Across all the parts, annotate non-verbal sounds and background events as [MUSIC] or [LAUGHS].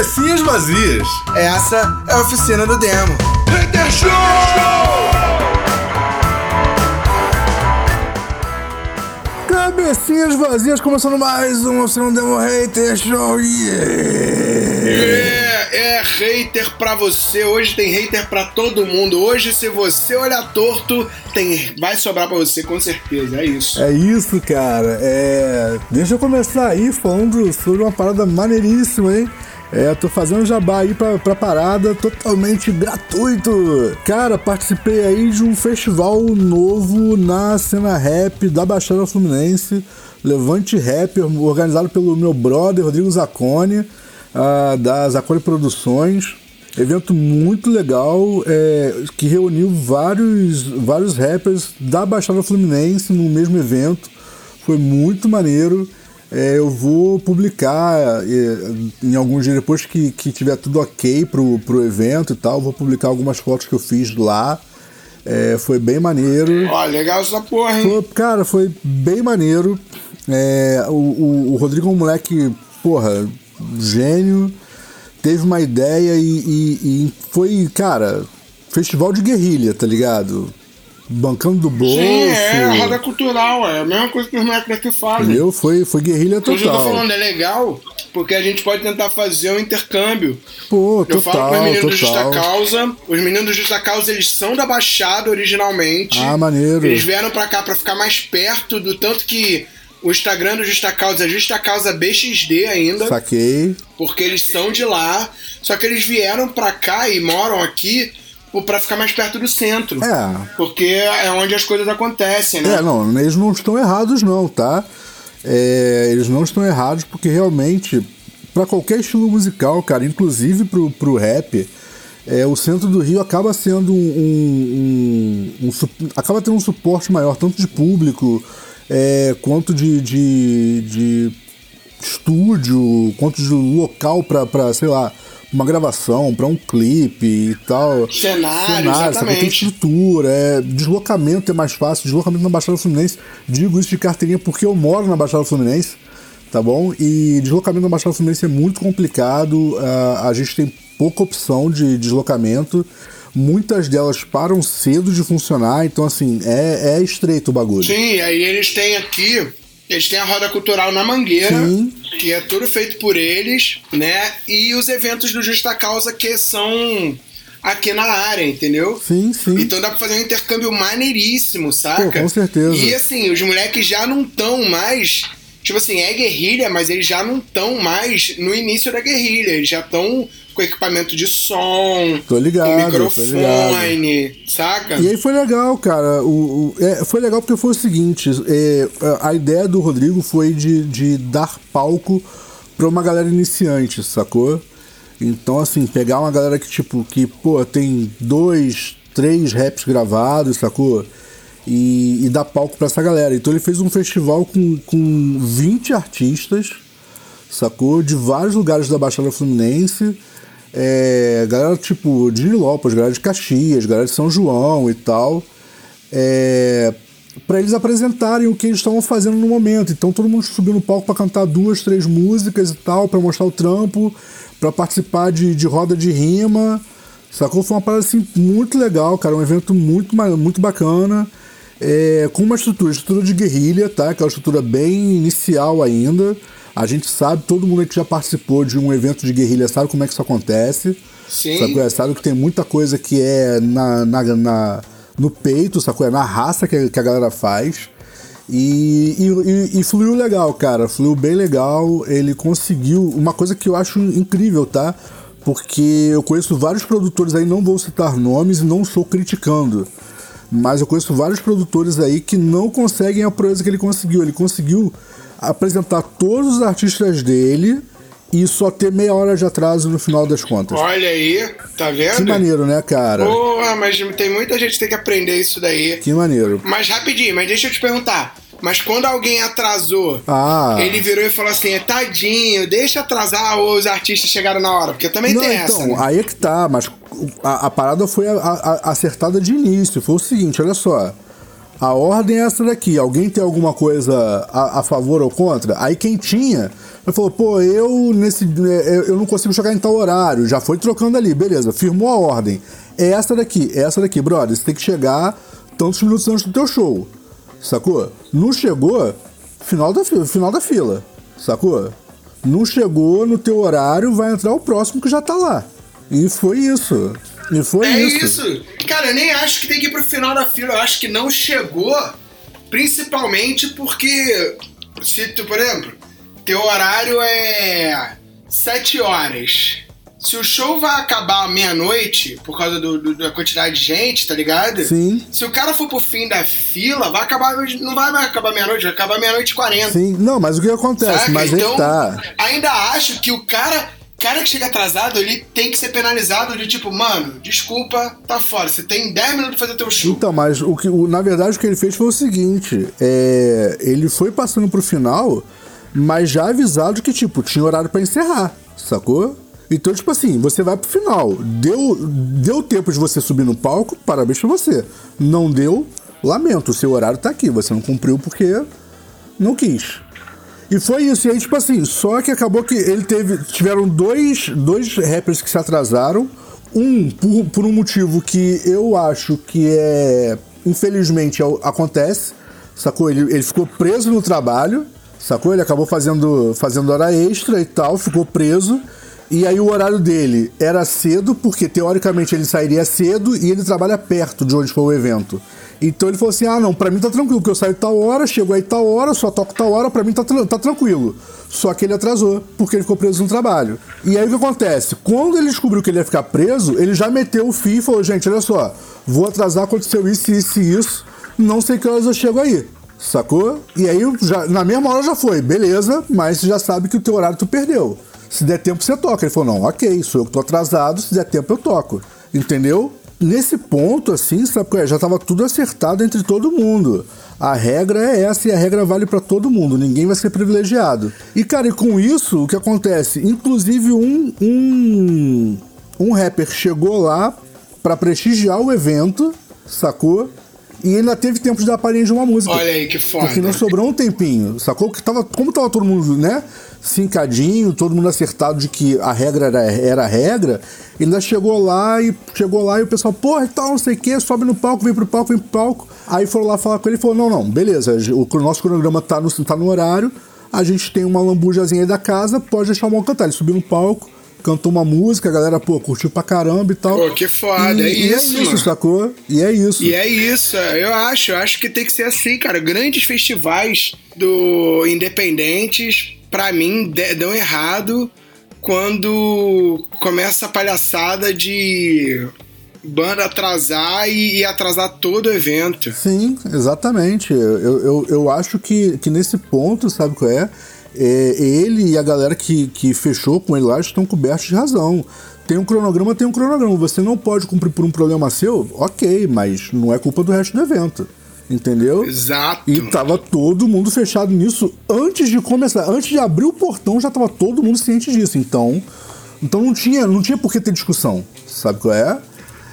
Cabecinhas vazias. Essa é a oficina do demo. Hater Show! Cabecinhas vazias, começando mais um Oficina do Demo Hater Show. Yeah! É, é hater pra você. Hoje tem hater pra todo mundo. Hoje, se você olhar torto, tem, vai sobrar pra você com certeza. É isso. É isso, cara. É... Deixa eu começar aí falando sobre uma parada maneiríssima, hein? É, tô fazendo jabá aí pra, pra parada totalmente gratuito. Cara, participei aí de um festival novo na cena rap da Baixada Fluminense, Levante Rap, organizado pelo meu brother Rodrigo Zacone, uh, da Zacone Produções. Evento muito legal é, que reuniu vários, vários rappers da Baixada Fluminense no mesmo evento. Foi muito maneiro. É, eu vou publicar é, em alguns dias depois que, que tiver tudo ok pro, pro evento e tal. Vou publicar algumas fotos que eu fiz lá. É, foi bem maneiro. Ó, legal essa porra, hein? Foi, cara, foi bem maneiro. É, o, o, o, Rodrigo é um moleque, porra, gênio. Teve uma ideia e, e, e foi, cara, festival de guerrilha, tá ligado? Bancando do bolso. Sim, é, roda cultural, é a mesma coisa que os moleques daqui fazem. Entendeu? Foi, foi guerrilha total. Eu tô falando, é legal, porque a gente pode tentar fazer um intercâmbio. Pô, total, Eu falo com os meninos total. do Justa Causa, os meninos do Justa Causa, eles são da Baixada originalmente. Ah, maneiro. Eles vieram pra cá pra ficar mais perto do tanto que... O Instagram do Justa Causa é Justa Causa BXD ainda. Saquei. Porque eles são de lá. Só que eles vieram pra cá e moram aqui para ficar mais perto do centro. É. Porque é onde as coisas acontecem, né? É, não, eles não estão errados, não, tá? É, eles não estão errados porque realmente, para qualquer estilo musical, cara, inclusive pro, pro rap, é, o centro do Rio acaba sendo um, um, um, um acaba tendo um suporte maior, tanto de público é, quanto de, de, de estúdio, quanto de local para, sei lá, uma gravação, para um clipe e tal. Cenário, Cenário sabe? Tem estrutura, é, deslocamento é mais fácil, deslocamento na Baixada Fluminense. Digo isso de carteirinha porque eu moro na Baixada Fluminense, tá bom? E deslocamento na Baixada Fluminense é muito complicado, uh, a gente tem pouca opção de deslocamento. Muitas delas param cedo de funcionar, então assim, é, é estreito o bagulho. Sim, aí eles têm aqui eles têm a roda cultural na Mangueira, Sim. que é tudo feito por eles, né? E os eventos do Justa Causa que são aqui na área, entendeu? Sim, sim. Então dá pra fazer um intercâmbio maneiríssimo, saca? Pô, com certeza. E assim, os moleques já não estão mais. Tipo assim, é guerrilha, mas eles já não estão mais no início da guerrilha. Eles já estão com equipamento de som, tô ligado, com microfone, saca? E aí foi legal, cara. O, o é, foi legal porque foi o seguinte: é, a ideia do Rodrigo foi de, de dar palco pra uma galera iniciante, sacou? Então, assim, pegar uma galera que, tipo, que, pô, tem dois, três raps gravados, sacou? E, e dar palco pra essa galera. Então ele fez um festival com, com 20 artistas, sacou? De vários lugares da Baixada Fluminense. É, galera tipo de Nilópolis, galera de Caxias, galera de São João e tal. É, para eles apresentarem o que eles estavam fazendo no momento. Então todo mundo subiu no palco para cantar duas, três músicas e tal, para mostrar o trampo, para participar de, de roda de rima. Sacou? Foi uma parada assim muito legal, cara. Um evento muito, muito bacana. É, com uma estrutura, estrutura de guerrilha, tá? Aquela estrutura bem inicial ainda. A gente sabe, todo mundo que já participou de um evento de guerrilha sabe como é que isso acontece. Sim. Sabe, sabe que tem muita coisa que é na, na, na no peito, sacou? É na raça que, que a galera faz. E, e, e, fluiu legal, cara. Fluiu bem legal. Ele conseguiu. Uma coisa que eu acho incrível, tá? Porque eu conheço vários produtores aí, não vou citar nomes e não estou criticando. Mas eu conheço vários produtores aí que não conseguem a proeza que ele conseguiu. Ele conseguiu apresentar todos os artistas dele e só ter meia hora de atraso no final das contas. Olha aí, tá vendo? Que maneiro, né, cara? Porra, mas tem muita gente que tem que aprender isso daí. Que maneiro. Mas rapidinho, mas deixa eu te perguntar. Mas quando alguém atrasou, ah. ele virou e falou assim: tadinho, deixa atrasar ou os artistas chegaram na hora. Porque também Não, tem então, essa. Né? Aí é que tá, mas a, a parada foi a, a, acertada de início. Foi o seguinte: olha só. A ordem é essa daqui. Alguém tem alguma coisa a, a favor ou contra? Aí quem tinha, ele falou, pô, eu nesse. é, Eu não consigo chegar em tal horário. Já foi trocando ali, beleza, firmou a ordem. É essa daqui, é essa daqui, brother. Você tem que chegar tantos minutos antes do teu show. Sacou? Não chegou, final da, fi- final da fila. Sacou? Não chegou no teu horário, vai entrar o próximo que já tá lá. E foi isso. E foi É isso. isso. Cara, eu nem acho que tem que ir pro final da fila. Eu acho que não chegou, principalmente porque, se tu, por exemplo, teu horário é 7 horas. Se o show vai acabar meia-noite, por causa do- do- da quantidade de gente, tá ligado? Sim. Se o cara for pro fim da fila, vai acabar. Não vai mais acabar meia-noite, vai acabar meia-noite e 40. Sim, não, mas o que acontece? Saca? Mas então, tá. ainda acho que o cara, cara que chega atrasado, ele tem que ser penalizado de tipo, mano, desculpa, tá fora. Você tem 10 minutos pra fazer teu show. Então, mas o que, o- na verdade o que ele fez foi o seguinte: é, ele foi passando pro final, mas já avisado que, tipo, tinha horário pra encerrar, sacou? Então, tipo assim, você vai pro final. Deu, deu tempo de você subir no palco, parabéns pra você. Não deu, lamento, o seu horário tá aqui. Você não cumpriu porque não quis. E foi isso, e aí, tipo assim, só que acabou que ele teve. Tiveram dois, dois rappers que se atrasaram. Um, por, por um motivo que eu acho que é. Infelizmente é acontece, sacou? Ele, ele ficou preso no trabalho, sacou? Ele acabou fazendo, fazendo hora extra e tal, ficou preso. E aí o horário dele era cedo, porque teoricamente ele sairia cedo e ele trabalha perto de onde foi o evento. Então ele falou assim: ah, não, pra mim tá tranquilo, porque eu saio tal hora, chego aí tal hora, só toco tal hora, pra mim tá, tá tranquilo. Só que ele atrasou, porque ele ficou preso no trabalho. E aí o que acontece? Quando ele descobriu que ele ia ficar preso, ele já meteu o fio e falou: gente, olha só, vou atrasar, aconteceu isso, isso e isso, não sei que horas eu chego aí. Sacou? E aí, já, na mesma hora já foi, beleza, mas você já sabe que o teu horário tu perdeu. Se der tempo, você toca. Ele falou: não, ok, sou eu que tô atrasado, se der tempo, eu toco. Entendeu? Nesse ponto, assim, sabe é? Já tava tudo acertado entre todo mundo. A regra é essa e a regra vale pra todo mundo. Ninguém vai ser privilegiado. E, cara, e com isso, o que acontece? Inclusive, um, um, um rapper chegou lá pra prestigiar o evento, sacou? E ainda teve tempo de dar a palhinha de uma música. Olha aí que foda. Porque não sobrou um tempinho, sacou? Que tava, como tava todo mundo, né? Cincadinho, todo mundo acertado de que a regra era, era a regra, ele ainda chegou lá e chegou lá e o pessoal, porra, e tal, não sei o que, sobe no palco, vem pro palco, vem pro palco. Aí foram lá falar com ele e falou: não, não, beleza, o nosso cronograma tá no, tá no horário, a gente tem uma lambujazinha aí da casa, pode deixar o mal cantar. Ele subiu no palco, cantou uma música, a galera, pô, curtiu pra caramba e tal. Pô, que foda, e, é e isso, é isso, mano. sacou? E é isso. E é isso, eu acho, eu acho que tem que ser assim, cara. Grandes festivais do independentes, pra mim, dão errado quando começa a palhaçada de banda atrasar e, e atrasar todo o evento. Sim, exatamente. Eu, eu, eu acho que, que nesse ponto, sabe qual é? É, Ele e a galera que, que fechou com ele lá estão cobertos de razão. Tem um cronograma, tem um cronograma. Você não pode cumprir por um problema seu, ok, mas não é culpa do resto do evento. Entendeu? Exato. E tava todo mundo fechado nisso antes de começar. Antes de abrir o portão, já tava todo mundo ciente disso. Então, então não tinha, não tinha por que ter discussão. Sabe qual é?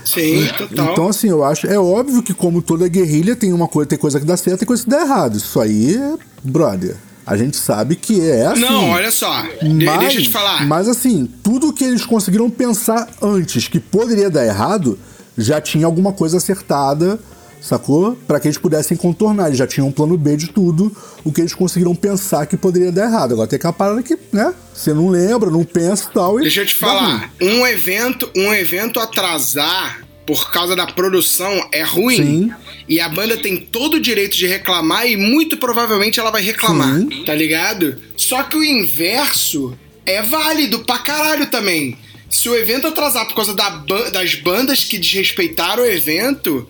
Sim, total. Então, assim, eu acho. É óbvio que, como toda guerrilha, tem uma coisa, tem coisa que dá certo e coisa que dá errado. Isso aí é. Brother. A gente sabe que é assim. Não, olha só. Mas, deixa eu te falar. Mas assim, tudo que eles conseguiram pensar antes que poderia dar errado, já tinha alguma coisa acertada, sacou? Pra que eles pudessem contornar. Eles já tinham um plano B de tudo, o que eles conseguiram pensar que poderia dar errado. Agora tem aquela parada que, né? Você não lembra, não pensa e tal. E Deixa eu te falar, um evento, um evento atrasar por causa da produção é ruim. Sim. E a banda tem todo o direito de reclamar e muito provavelmente ela vai reclamar, Sim. tá ligado? Só que o inverso é válido pra caralho também. Se o evento atrasar por causa da ban- das bandas que desrespeitaram o evento,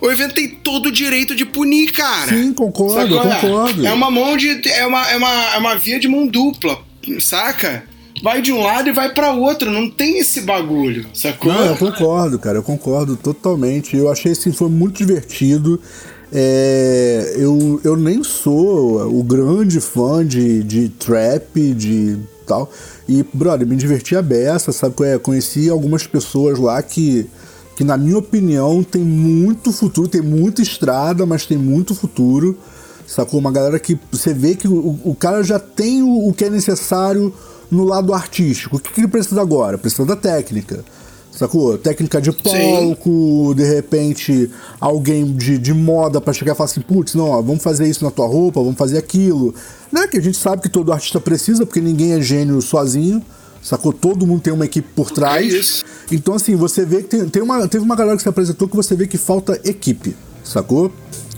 o evento tem todo o direito de punir, cara. Sim, concordo, é? concordo. É uma mão de. É uma, é, uma, é uma via de mão dupla, saca? Vai de um lado e vai pra outro, não tem esse bagulho, sacou? Não, eu concordo, cara, eu concordo totalmente. Eu achei assim, foi muito divertido. É, eu, eu nem sou o grande fã de, de trap, de tal. E, brother, me diverti a beça, sabe? é? Conheci algumas pessoas lá que, que na minha opinião tem muito futuro, tem muita estrada, mas tem muito futuro. Sacou? Uma galera que você vê que o, o cara já tem o, o, que é necessário no lado artístico. O que, que ele precisa agora? Precisa da técnica. Sacou? Técnica de palco, Sim. de repente alguém de, de moda para chegar e falar assim, putz, não, ó, vamos fazer isso na tua roupa, vamos fazer aquilo. Né? Que a gente sabe que todo artista precisa, porque ninguém é gênio sozinho. Sacou? Todo mundo tem uma equipe por trás. É. Então, assim, você vê que tem, tem uma, teve uma galera que se apresentou que você vê que falta equipe, sacou?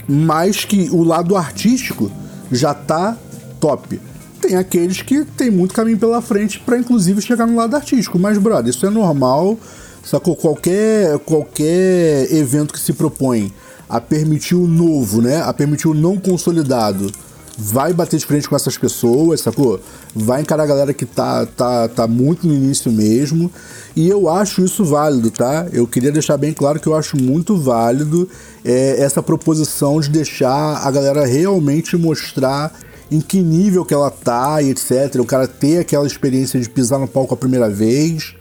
Mas que o lado artístico já tá top. Tem aqueles que tem muito caminho pela frente para inclusive chegar no lado artístico. Mas, brother, isso é normal. Sacou? Qualquer, qualquer evento que se propõe a permitir o novo, né? A permitir o não consolidado vai bater de frente com essas pessoas, sacou? Vai encarar a galera que tá, tá, tá muito no início mesmo. E eu acho isso válido, tá? Eu queria deixar bem claro que eu acho muito válido é, essa proposição de deixar a galera realmente mostrar em que nível que ela tá e etc. O cara ter aquela experiência de pisar no palco a primeira vez.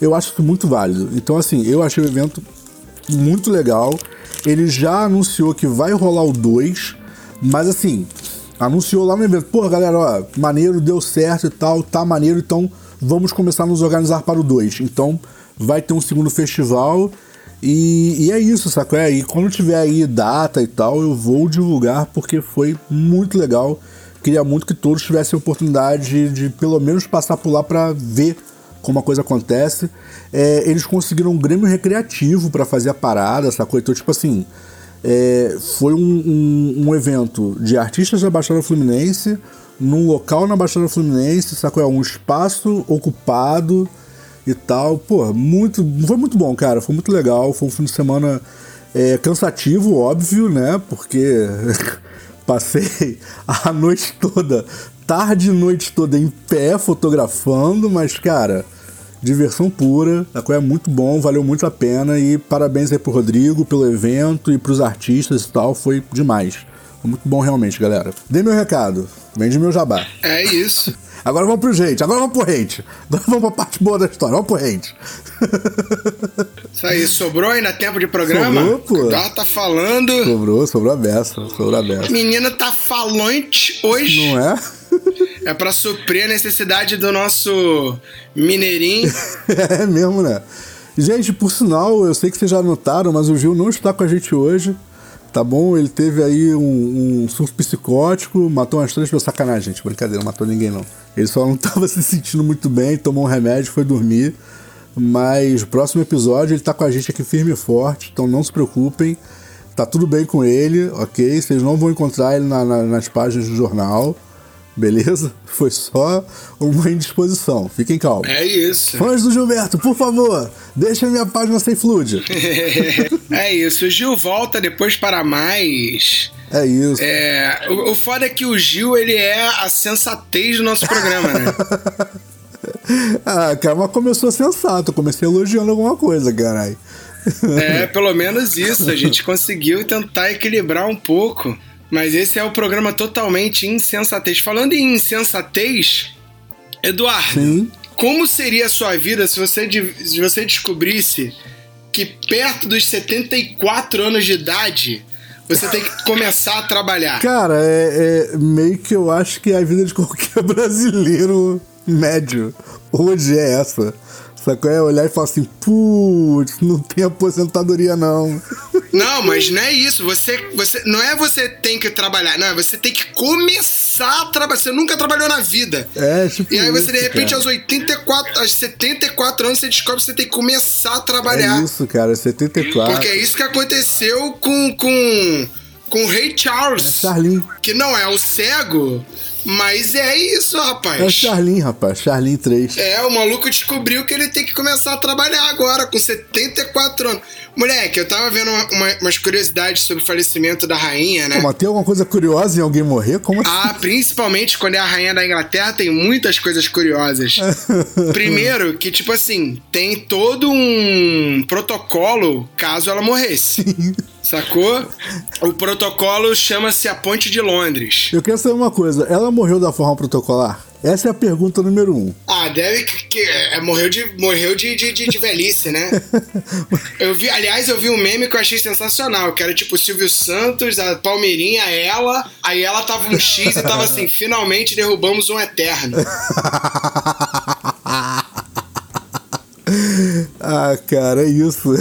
Eu acho isso muito válido. Então, assim, eu achei o evento muito legal. Ele já anunciou que vai rolar o 2, mas assim, anunciou lá no evento, pô, galera, ó, maneiro, deu certo e tal, tá maneiro, então vamos começar a nos organizar para o 2. Então vai ter um segundo festival e, e é isso, sacou? É, e quando tiver aí data e tal, eu vou divulgar porque foi muito legal. Queria muito que todos tivessem a oportunidade de, de pelo menos passar por lá para ver como a coisa acontece. É, eles conseguiram um Grêmio recreativo para fazer a parada, sacou? Então, tipo assim, é, foi um, um, um, evento de artistas da Baixada Fluminense, num local na Baixada Fluminense, sacou? É um espaço ocupado e tal. Pô, muito, foi muito bom, cara. Foi muito legal. Foi um fim de semana é, cansativo, óbvio, né? Porque [LAUGHS] passei a noite toda, tarde e noite toda em pé fotografando, mas, cara diversão pura, a qual é muito bom, valeu muito a pena e parabéns aí pro Rodrigo pelo evento e pros artistas e tal, foi demais. Foi muito bom realmente, galera. Dê meu recado, vende meu jabá. É isso. [LAUGHS] Agora vamos pro gente, agora vamos pro hate. Agora vamos pra parte boa da história, vamos pro hate. Isso aí, sobrou ainda tempo de programa? Sobrou, pô. Já tá falando. Sobrou, sobrou a beça, sobrou a beça. Menina tá falante hoje. Não é? [LAUGHS] É para suprir a necessidade do nosso mineirinho. [LAUGHS] é mesmo, né? Gente, por sinal, eu sei que vocês já notaram, mas o Gil não está com a gente hoje. Tá bom? Ele teve aí um, um surto psicótico, matou umas três pessoas. Sacanagem, gente. Brincadeira, não matou ninguém não. Ele só não [LAUGHS] estava se sentindo muito bem, tomou um remédio, foi dormir. Mas próximo episódio ele tá com a gente aqui firme e forte, então não se preocupem. Tá tudo bem com ele, ok? Vocês não vão encontrar ele na, na, nas páginas do jornal. Beleza? Foi só uma indisposição. Fiquem calmos. É isso. Fãs do Gilberto, por favor, deixem minha página sem fluide. [LAUGHS] é isso. O Gil volta depois para mais. É isso. É, o, o foda é que o Gil, ele é a sensatez do nosso programa, né? [LAUGHS] ah, cara, mas começou sensato. Comecei elogiando alguma coisa, caralho. é, pelo menos isso. A gente conseguiu tentar equilibrar um pouco. Mas esse é o programa totalmente insensatez. Falando em insensatez, Eduardo, Sim. como seria a sua vida se você, se você descobrisse que perto dos 74 anos de idade você tem que começar a trabalhar? Cara, é, é meio que eu acho que a vida de qualquer [LAUGHS] brasileiro médio hoje é essa. Sacou? É olhar e falar assim, putz, não tem aposentadoria não. Não, mas não é isso. Você, você não é você tem que trabalhar, não, é você tem que começar a trabalhar. Você nunca trabalhou na vida. É, tipo E aí você, isso, de repente, cara. aos 84, aos 74 anos, você descobre que você tem que começar a trabalhar. É isso, cara, 74. Porque é isso que aconteceu com, com, com o Rei Charles. É Charlin. Que não é o cego, mas é isso, rapaz. É Charlin, rapaz. Charlin 3. É, o maluco descobriu que ele tem que começar a trabalhar agora, com 74 anos. Moleque, eu tava vendo uma, uma, umas curiosidades sobre o falecimento da rainha, né? Pô, mas tem alguma coisa curiosa em alguém morrer? Como assim? Ah, principalmente quando é a rainha da Inglaterra, tem muitas coisas curiosas. [LAUGHS] Primeiro, que, tipo assim, tem todo um protocolo caso ela morresse. Sim. Sacou? O protocolo chama-se a Ponte de Londres. Eu quero saber uma coisa, ela morreu da forma protocolar? Essa é a pergunta número um. Ah, deve que, é, morreu de morreu de, de, de, velhice, né? [LAUGHS] eu vi, aliás, eu vi um meme que eu achei sensacional, que era tipo Silvio Santos, a Palmeirinha, ela, aí ela tava um X e tava assim, finalmente derrubamos um eterno. [LAUGHS] Ah, cara, é isso.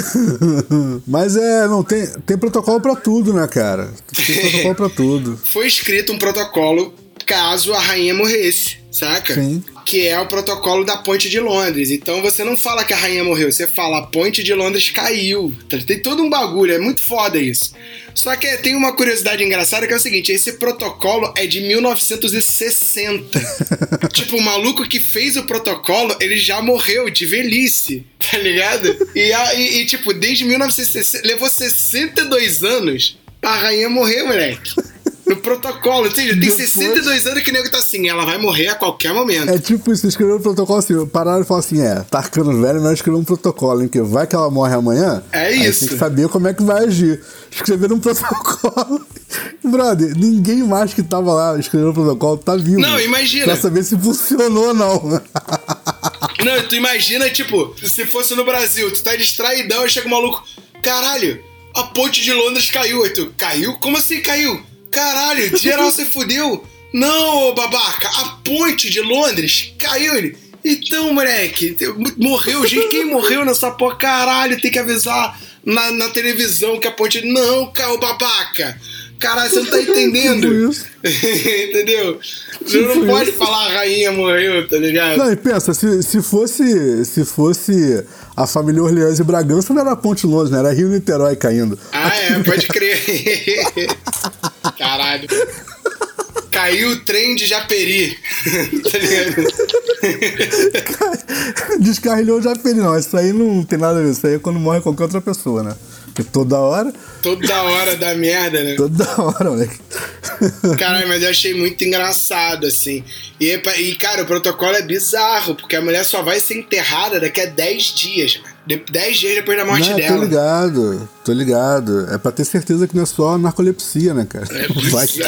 [LAUGHS] Mas é, não tem, tem protocolo pra tudo, né, cara? Tem protocolo pra tudo. Foi escrito um protocolo caso a rainha morresse, saca? Sim. Que é o protocolo da Ponte de Londres. Então você não fala que a rainha morreu, você fala a Ponte de Londres caiu. Tá, Tem todo um bagulho, é muito foda isso. Só que tem uma curiosidade engraçada que é o seguinte: esse protocolo é de 1960. [LAUGHS] tipo, o maluco que fez o protocolo, ele já morreu de velhice, tá ligado? E, a- e- e, tipo, desde 1960, levou 62 anos pra rainha morrer, moleque. No protocolo, entende? Tem Depois- 62 anos que o nego tá assim, ela vai morrer a qualquer momento. É tipo isso, escreveram um protocolo assim, pararam e falaram assim, é, tá ficando velho, mas escreveram um protocolo, hein, que vai que ela morre amanhã. É isso. Tem que saber como é que vai agir. Escreveram um [LAUGHS] protocolo. Brother, ninguém mais que tava lá escrevendo o protocolo tá vivo. Não, imagina. Pra saber se funcionou ou não. [LAUGHS] Não, tu imagina, tipo, se fosse no Brasil, tu tá distraidão e chega um maluco, caralho, a ponte de Londres caiu. Aí tu, caiu? Como assim caiu? Caralho, geral você fudeu? Não, ô babaca, a ponte de Londres caiu. Ele, então, moleque, morreu gente, quem morreu nessa porra? Caralho, tem que avisar na, na televisão que a ponte. Não, cara, babaca. Caralho, você não tá [LAUGHS] entendendo. [LAUGHS] Entendeu? Você não pode isso. falar a rainha morreu, tá ligado? Não, e pensa, se, se fosse se fosse a família Orleans e Bragança, não era Ponte Londres, né? Era Rio Niterói caindo. Ah, é, pode crer. [LAUGHS] Caralho. Caiu o trem de Japeri. [LAUGHS] tá ligado? [LAUGHS] Descarrilhou já feliz, não. Isso aí não tem nada a ver. Isso aí é quando morre qualquer outra pessoa, né? Porque toda hora, Toda hora da merda, né? toda hora, moleque. Caralho, mas eu achei muito engraçado, assim. E, e, cara, o protocolo é bizarro, porque a mulher só vai ser enterrada daqui a 10 dias, mano. De- 10 dias depois da morte Não, tô dela. ligado, tô ligado. É pra ter certeza que não é só narcolepsia, né, cara? Vai que.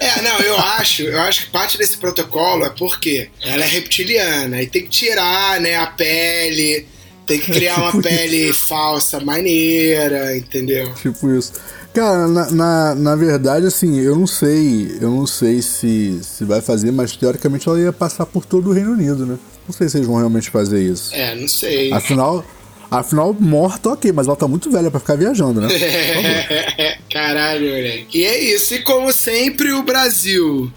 É, não, eu acho, eu acho que parte desse protocolo é porque ela é reptiliana e tem que tirar, né, a pele, tem que criar uma [LAUGHS] tipo pele falsa, maneira, entendeu? Tipo isso. Cara, na, na, na verdade, assim, eu não sei, eu não sei se, se vai fazer, mas teoricamente ela ia passar por todo o Reino Unido, né? Não sei se eles vão realmente fazer isso. É, não sei. Afinal, afinal, morta, ok, mas ela tá muito velha pra ficar viajando, né? [LAUGHS] Caralho, moleque. E é isso. E como sempre, o Brasil.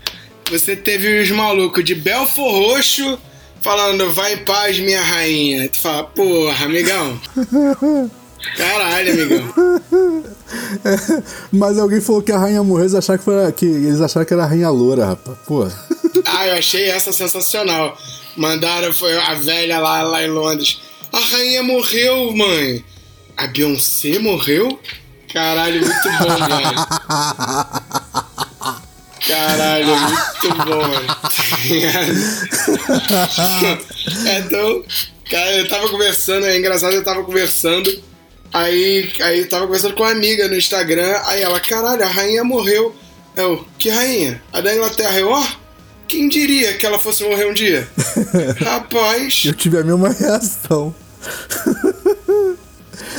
Você teve os malucos de Belfor Roxo falando, vai em paz, minha rainha. Tu fala, porra, amigão. [LAUGHS] Caralho, amigão. [LAUGHS] Mas alguém falou que a rainha morreu, eles acharam que, foi, que eles acharam que era a rainha loura, rapaz. Pô. Ah, eu achei essa sensacional. Mandaram, foi a velha lá, lá em Londres. A rainha morreu, mãe. A Beyoncé morreu? Caralho, muito bom, [LAUGHS] velho. Caralho, muito bom, mano. [LAUGHS] Então, cara, eu tava conversando, é engraçado, eu tava conversando. Aí, aí tava conversando com uma amiga no Instagram. Aí ela, caralho, a rainha morreu. Eu, que rainha? A da Inglaterra, eu, ó. Quem diria que ela fosse morrer um dia? [LAUGHS] Rapaz. Eu tive a mesma reação. [LAUGHS]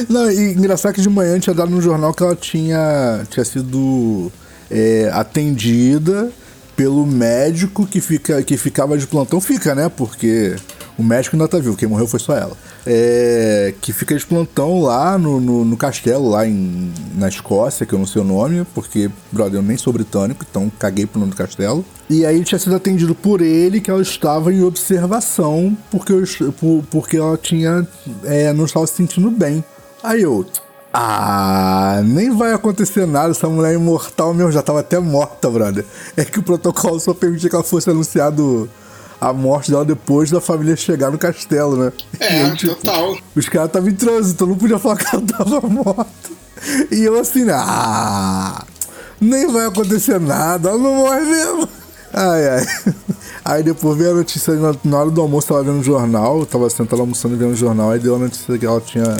Não, e engraçado que de manhã tinha dado no jornal que ela tinha, tinha sido é, atendida pelo médico que, fica, que ficava de plantão. Fica, né? Porque o médico ainda tá vivo, quem morreu foi só ela. É, que fica de plantão lá no, no, no castelo, lá em, na Escócia, que eu não sei o nome, porque, brother, eu nem sou britânico, então caguei pro nome do castelo. E aí tinha sido atendido por ele que ela estava em observação porque, eu, por- porque ela tinha. é, não estava se sentindo bem. Aí eu. Ah, nem vai acontecer nada, essa mulher é imortal mesmo, já tava até morta, brother. É que o protocolo só permitia que ela fosse anunciado a morte dela depois da família chegar no castelo, né? É, aí, tipo, total. Os caras estavam em trânsito, não podia falar que ela tava [LAUGHS] morta. E eu assim, ah, nem vai acontecer nada, ela não morre mesmo. Ai, ai. Aí depois veio a notícia, na, na hora do almoço, tava vendo o jornal, tava sentado almoçando e vendo o jornal, aí deu a notícia que ela tinha,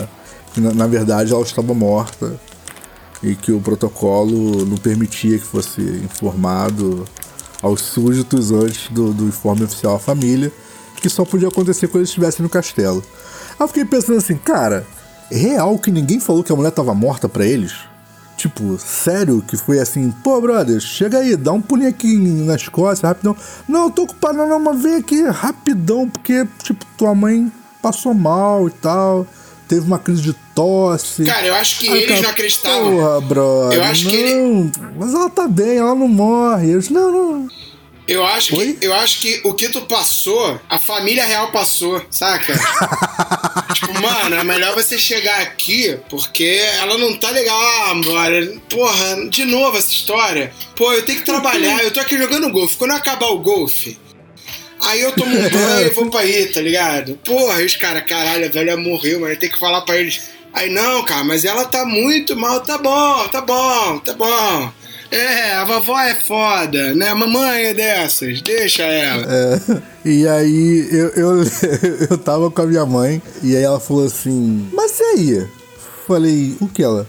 que na, na verdade ela estava morta. e que o protocolo não permitia que fosse informado aos súditos antes do, do informe oficial à família, que só podia acontecer quando eles estivessem no castelo. Aí eu fiquei pensando assim, cara, é real que ninguém falou que a mulher tava morta pra eles? Tipo, sério que foi assim, pô, brother, chega aí, dá um pulinho aqui na Escócia, rapidão. Não, tô ocupado, não, mas vem aqui rapidão, porque, tipo, tua mãe passou mal e tal, teve uma crise de tosse. Cara, eu acho que Aí, eles cara, não acreditavam. Porra, brother, Eu acho não, que ele- mas ela tá bem, ela não morre. Eles, não, não. Eu acho, Oi? que, eu acho que o que tu passou, a família real passou, saca? [LAUGHS] tipo, mano, é melhor você chegar aqui porque ela não tá legal. Ah, mano, porra, de novo essa história. Pô, eu tenho que trabalhar, eu tô aqui jogando golfe. Quando acabar o golfe, aí eu tomo um [LAUGHS] banho e vou pra aí, tá ligado? Porra, aí os caras, caralho, a velha morreu, mas tem que falar pra eles. Aí, não, cara, mas ela tá muito mal. Tá bom, tá bom, tá bom. É, a vovó é foda, né? A mamãe é dessas, deixa ela. É, e aí eu, eu, [LAUGHS] eu tava com a minha mãe e aí ela falou assim, mas e aí? Falei, o que ela?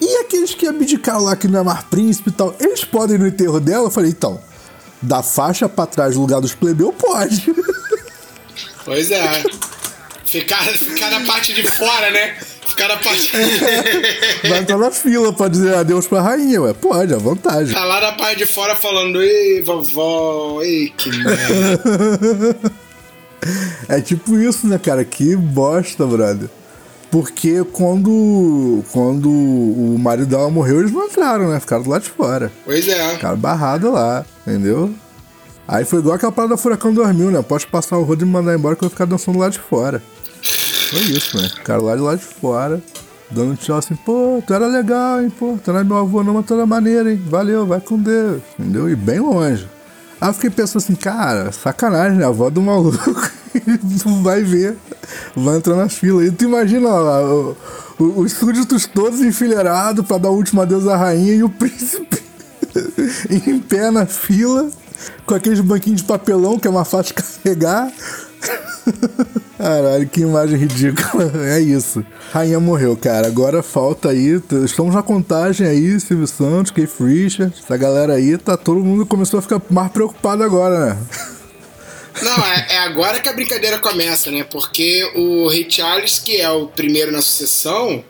E aqueles que abdicaram lá que não é mais príncipe e tal, eles podem ir no enterro dela? Eu falei, então, da faixa pra trás do lugar dos plebeus, pode. Pois é. Ficar, ficar na parte de fora, né? Ficar na parte. [LAUGHS] Vai entrar na fila pra dizer adeus pra rainha, ué. Pode, à vontade. tá lá na parte de fora falando, ei, vovó, ei, que merda. [LAUGHS] É tipo isso, né, cara? Que bosta, brother. Porque quando, quando o marido dela morreu, eles não entraram, né? Ficaram do lado de fora. Pois é. Ficaram barrados lá, entendeu? Aí foi igual aquela parada da Furacão 2000, né? Pode passar o rodo e me mandar embora que eu vou ficar dançando lá de fora. Foi isso, né? Ficaram lá de lá de fora, dando tchau assim, pô, tu era legal, hein, pô, tu não é meu avô não, mas tu era maneiro, hein? Valeu, vai com Deus, entendeu? E bem longe. Aí eu fiquei pensando assim, cara, sacanagem, né? A avó do maluco [LAUGHS] não vai ver, vai entrar na fila. E tu imagina lá, o- o- os súditos todos enfileirados pra dar o último adeus à rainha e o [LAUGHS] príncipe em pé na fila, com aqueles banquinhos de papelão que é mais fácil carregar. [LAUGHS] Caralho, que imagem ridícula. [LAUGHS] É isso. Rainha morreu, cara. Agora falta aí. Estamos na contagem aí, Silvio Santos, Keith Richards. Essa galera aí, tá todo mundo começou a ficar mais preocupado agora, né? Não, é, é agora que a brincadeira começa, né? Porque o Rei Charles, que é o primeiro na sucessão,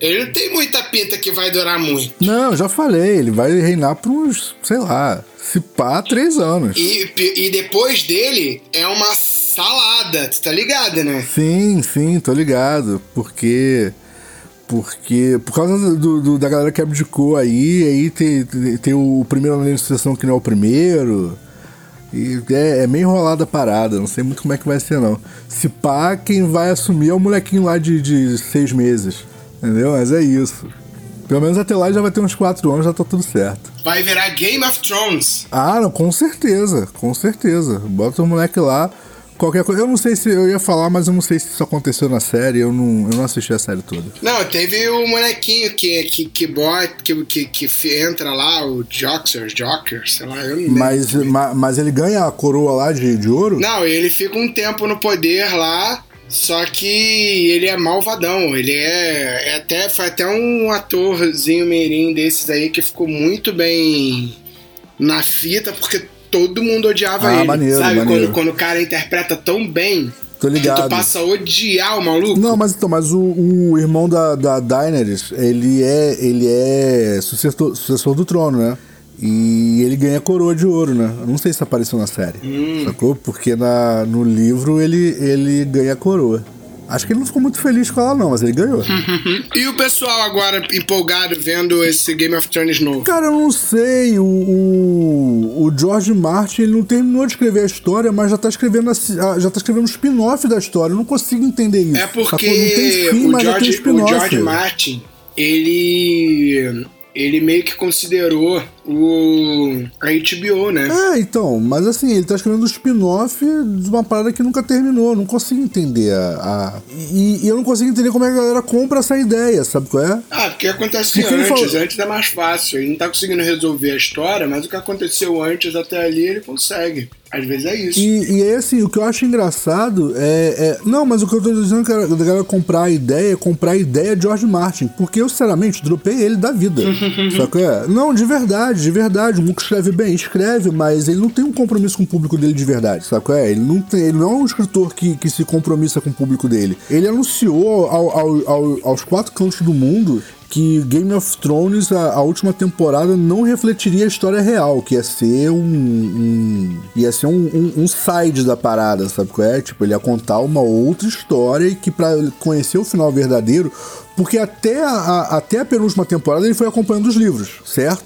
ele não tem muita pinta que vai durar muito. Não, já falei. Ele vai reinar por uns, sei lá, se pá, três anos. E, e depois dele é uma salada, tu tá ligado, né? Sim, sim, tô ligado. Porque. Porque. Por causa do, do- da galera que abdicou aí, aí tem, tem, tem o primeiro na sucessão que não é o primeiro. E é, é meio enrolada a parada, não sei muito como é que vai ser não. Se pá, quem vai assumir é o molequinho lá de, de seis meses. Entendeu? Mas é isso. Pelo menos até lá já vai ter uns quatro anos, já tá tudo certo. Vai virar Game of Thrones. Ah, não, com certeza, com certeza. Bota o moleque lá. Qualquer coisa. Eu não sei se eu ia falar, mas eu não sei se isso aconteceu na série. Eu não, eu não assisti a série toda. Não, teve o molequinho que, que, que, bota, que, que, que entra lá, o Joxer, Joker, sei lá, eu não lembro. Mas, ma- mas ele ganha a coroa lá de, de ouro? Não, ele fica um tempo no poder lá, só que ele é malvadão. Ele é, é até foi até um atorzinho mirim desses aí que ficou muito bem na fita porque todo mundo odiava Ah, ele. maneiro, sabe maneiro. Quando, quando o cara interpreta tão bem Tô que ligado. tu passa a odiar o maluco? Não, mas então, mas o, o irmão da, da Daenerys, ele é, ele é sucessor, sucessor do trono, né? E ele ganha coroa de ouro, né? Eu não sei se apareceu na série. Sacou? Porque na, no livro ele, ele ganha coroa. Acho que ele não ficou muito feliz com ela, não, mas ele ganhou. [LAUGHS] E o pessoal agora empolgado vendo esse Game of Thrones novo? Cara, eu não sei. O, o, o George Martin ele não terminou de escrever a história, mas já tá escrevendo a já tá escrevendo um spin-off da história. Eu não consigo entender isso. É Sacou? Não porque tem fim, o, mas já tem George, o. George Martin, ele. Ele meio que considerou o. a HBO, né? É, então, mas assim, ele tá escrevendo um spin-off de uma parada que nunca terminou. Eu não consigo entender a. a- E, e eu não consigo entender como é que a galera compra essa ideia, sabe qual é? Ah, porque acontece Porque antes, falou- antes é mais fácil. Ele não tá conseguindo resolver a história, mas o que aconteceu antes até ali ele consegue. Às vezes é isso. E, e aí, assim, o que eu acho engraçado é, é- Não, mas o que eu tô dizendo é que a galera comprar a ideia é comprar a ideia de George Martin. Porque eu, sinceramente, dropei ele da vida. [LAUGHS] Que é? Não, de verdade, de verdade. O Muco escreve bem, escreve, mas ele não tem um compromisso com o público dele de verdade. Sabe qual é? Ele não, tem, ele não é um escritor que, que se compromissa com o público dele. Ele anunciou ao- ao- ao- aos quatro cantos do mundo que Game of Thrones, a, a última temporada, não refletiria a história real, que ia ser um. um- ia ser um, um- um side da parada, sabe qual é? Tipo, ele ia contar uma outra história e que pra conhecer o final verdadeiro. Porque até a, a- até a penúltima temporada ele foi acompanhando os livros, certo?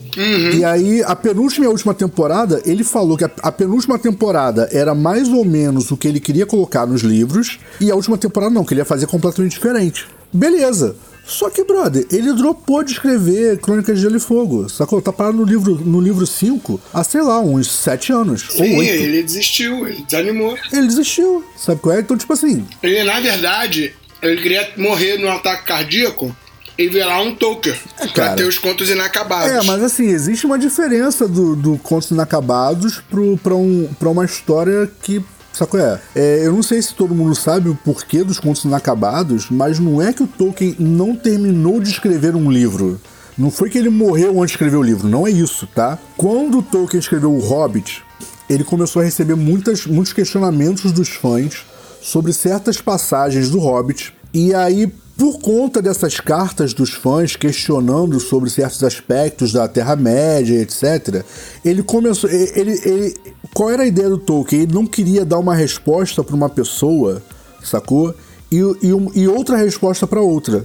E aí, a penúltima e a última temporada, ele falou que a, a penúltima temporada era mais ou menos o que ele queria colocar nos livros, e a última temporada não, que ele ia fazer completamente diferente. Beleza. Só que, brother, ele dropou de escrever Crônicas de Gelo e Fogo. Sacou? Tá parado no livro 5 no livro cinco há, sei lá, uns 7 anos. Sim, ou 8. ele desistiu, ele desanimou. Ele desistiu. Sabe qual é? Então, tipo assim. Ele, na verdade, ele queria morrer num ataque cardíaco e virar um Tolkien. pra É, cara. ter os contos inacabados. É, mas assim, existe uma diferença do, do Contos Inacabados pro, pra, um, pra uma história que. Qual é? É, Eu não sei se todo mundo sabe o porquê dos Contos Inacabados, mas não é que o Tolkien não terminou de escrever um livro. Não foi que ele morreu antes de escrever o livro, não é isso, tá? Quando Tolkien escreveu O Hobbit, ele começou a receber muitas, muitos questionamentos dos fãs sobre certas passagens do Hobbit. E aí, por conta dessas cartas dos fãs questionando sobre certos aspectos da Terra-média, etc., ele começou. Ele, ele, qual era a ideia do Tolkien? Ele não queria dar uma resposta para uma pessoa, sacou? E, e, e outra resposta para outra.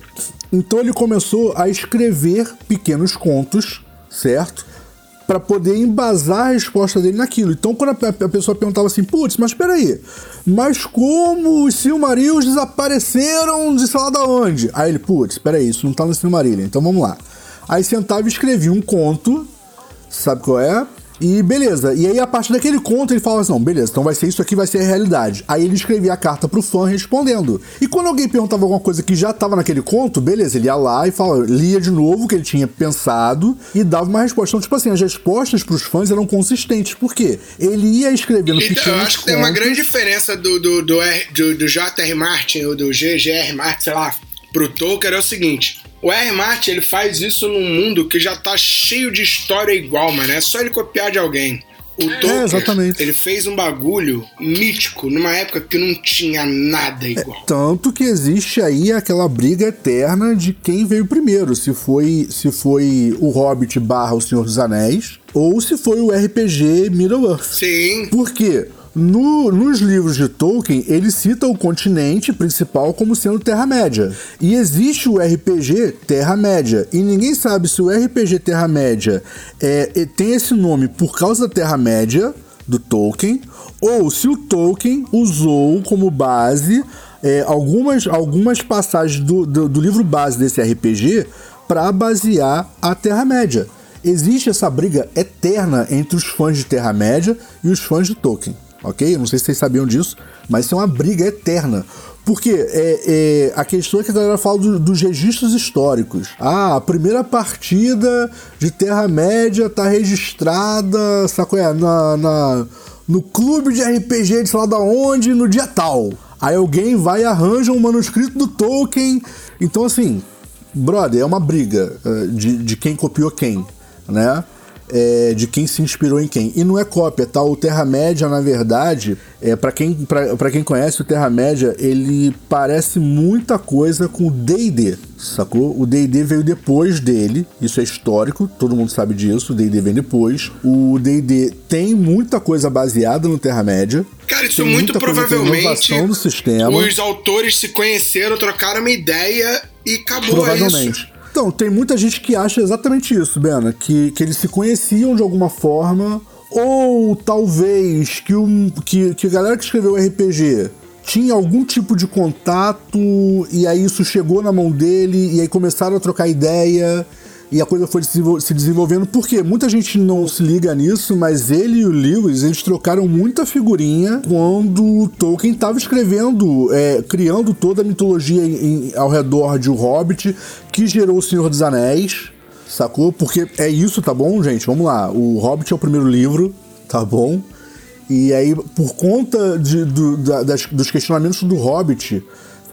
Então ele começou a escrever pequenos contos, certo? Pra poder embasar a resposta dele naquilo. Então, quando a, a pessoa perguntava assim, putz, mas peraí, mas como os Silmarils desapareceram de sei lá da onde? Aí ele, putz, peraí, isso não tá no Silmarillion, então vamos lá. Aí sentava e escrevia um conto, sabe qual é? E beleza. E aí, a partir daquele conto, ele falava assim: não, beleza, então vai ser isso aqui, vai ser a realidade. Aí ele escrevia a carta pro fã respondendo. E quando alguém perguntava alguma coisa que já tava naquele conto, beleza, ele ia lá e falava, lia de novo o que ele tinha pensado e dava uma resposta. Então, tipo assim, as respostas pros fãs eram consistentes. Por quê? Ele ia escrevendo Então, pequenos eu acho que tem uma contos. grande diferença do, do, do, R- do, do J.R. Martin ou do G.G.R. Martin, sei lá, pro Tolkien é o seguinte. O R. Martin, ele faz isso num mundo que já tá cheio de história igual, mano. É só ele copiar de alguém. O Tolkien, exatamente. ele fez um bagulho mítico numa época que não tinha nada igual. Tanto que existe aí aquela briga eterna de quem veio primeiro, se foi se foi o Hobbit barra o Senhor dos Anéis ou se foi o RPG Middle-earth. Sim. Por quê? No- nos livros de Tolkien, ele cita o continente principal como sendo Terra-média. E existe o RPG Terra-média. E ninguém sabe se o RPG Terra-média é, é- tem esse nome por causa da Terra-média do Tolkien, ou se o Tolkien usou como base é, algumas, algumas passagens do, do, do livro base desse RPG para basear a Terra-média. Existe essa briga eterna entre os fãs de Terra-média e os fãs de Tolkien, ok? Eu não sei se vocês sabiam disso, mas isso é uma briga eterna. Porque é, é, a questão é que a galera fala do- dos registros históricos. Ah, a primeira partida de Terra-média tá registrada, sacou? É, na, na- no clube de RPG de sei lá da onde, no dia tal. Aí alguém vai e arranja um manuscrito do Tolkien. Então, assim, brother, é uma briga eh, de, de quem copiou quem, né? É, de quem se inspirou em quem. E não é cópia, tá? O Terra-média, na verdade, é, para quem, pra, pra quem conhece o Terra-média, ele parece muita coisa com o D&D, sacou? O D&D veio depois dele, isso é histórico, todo mundo sabe disso, o D&D vem depois. O D&D tem muita coisa baseada no Terra-média. Cara, isso muito provavelmente inovação do sistema. os autores se conheceram, trocaram uma ideia e acabou é Provavelmente. isso. Então, tem muita gente que acha exatamente isso, Bena, que, que eles se conheciam de alguma forma, ou talvez que, um, que, que a galera que escreveu o RPG tinha algum tipo de contato e aí isso chegou na mão dele e aí começaram a trocar ideia e a coisa foi se desenvolvendo. Por quê? Muita gente não se liga nisso, mas ele e o Lewis, eles trocaram muita figurinha quando Tolkien estava escrevendo, é, criando toda a mitologia em- em- ao redor de O Hobbit, que gerou O Senhor dos Anéis, sacou? Porque é isso, tá bom, gente? Vamos lá. O Hobbit é o primeiro livro, tá bom? E aí, por conta de, do, da, das, dos questionamentos do Hobbit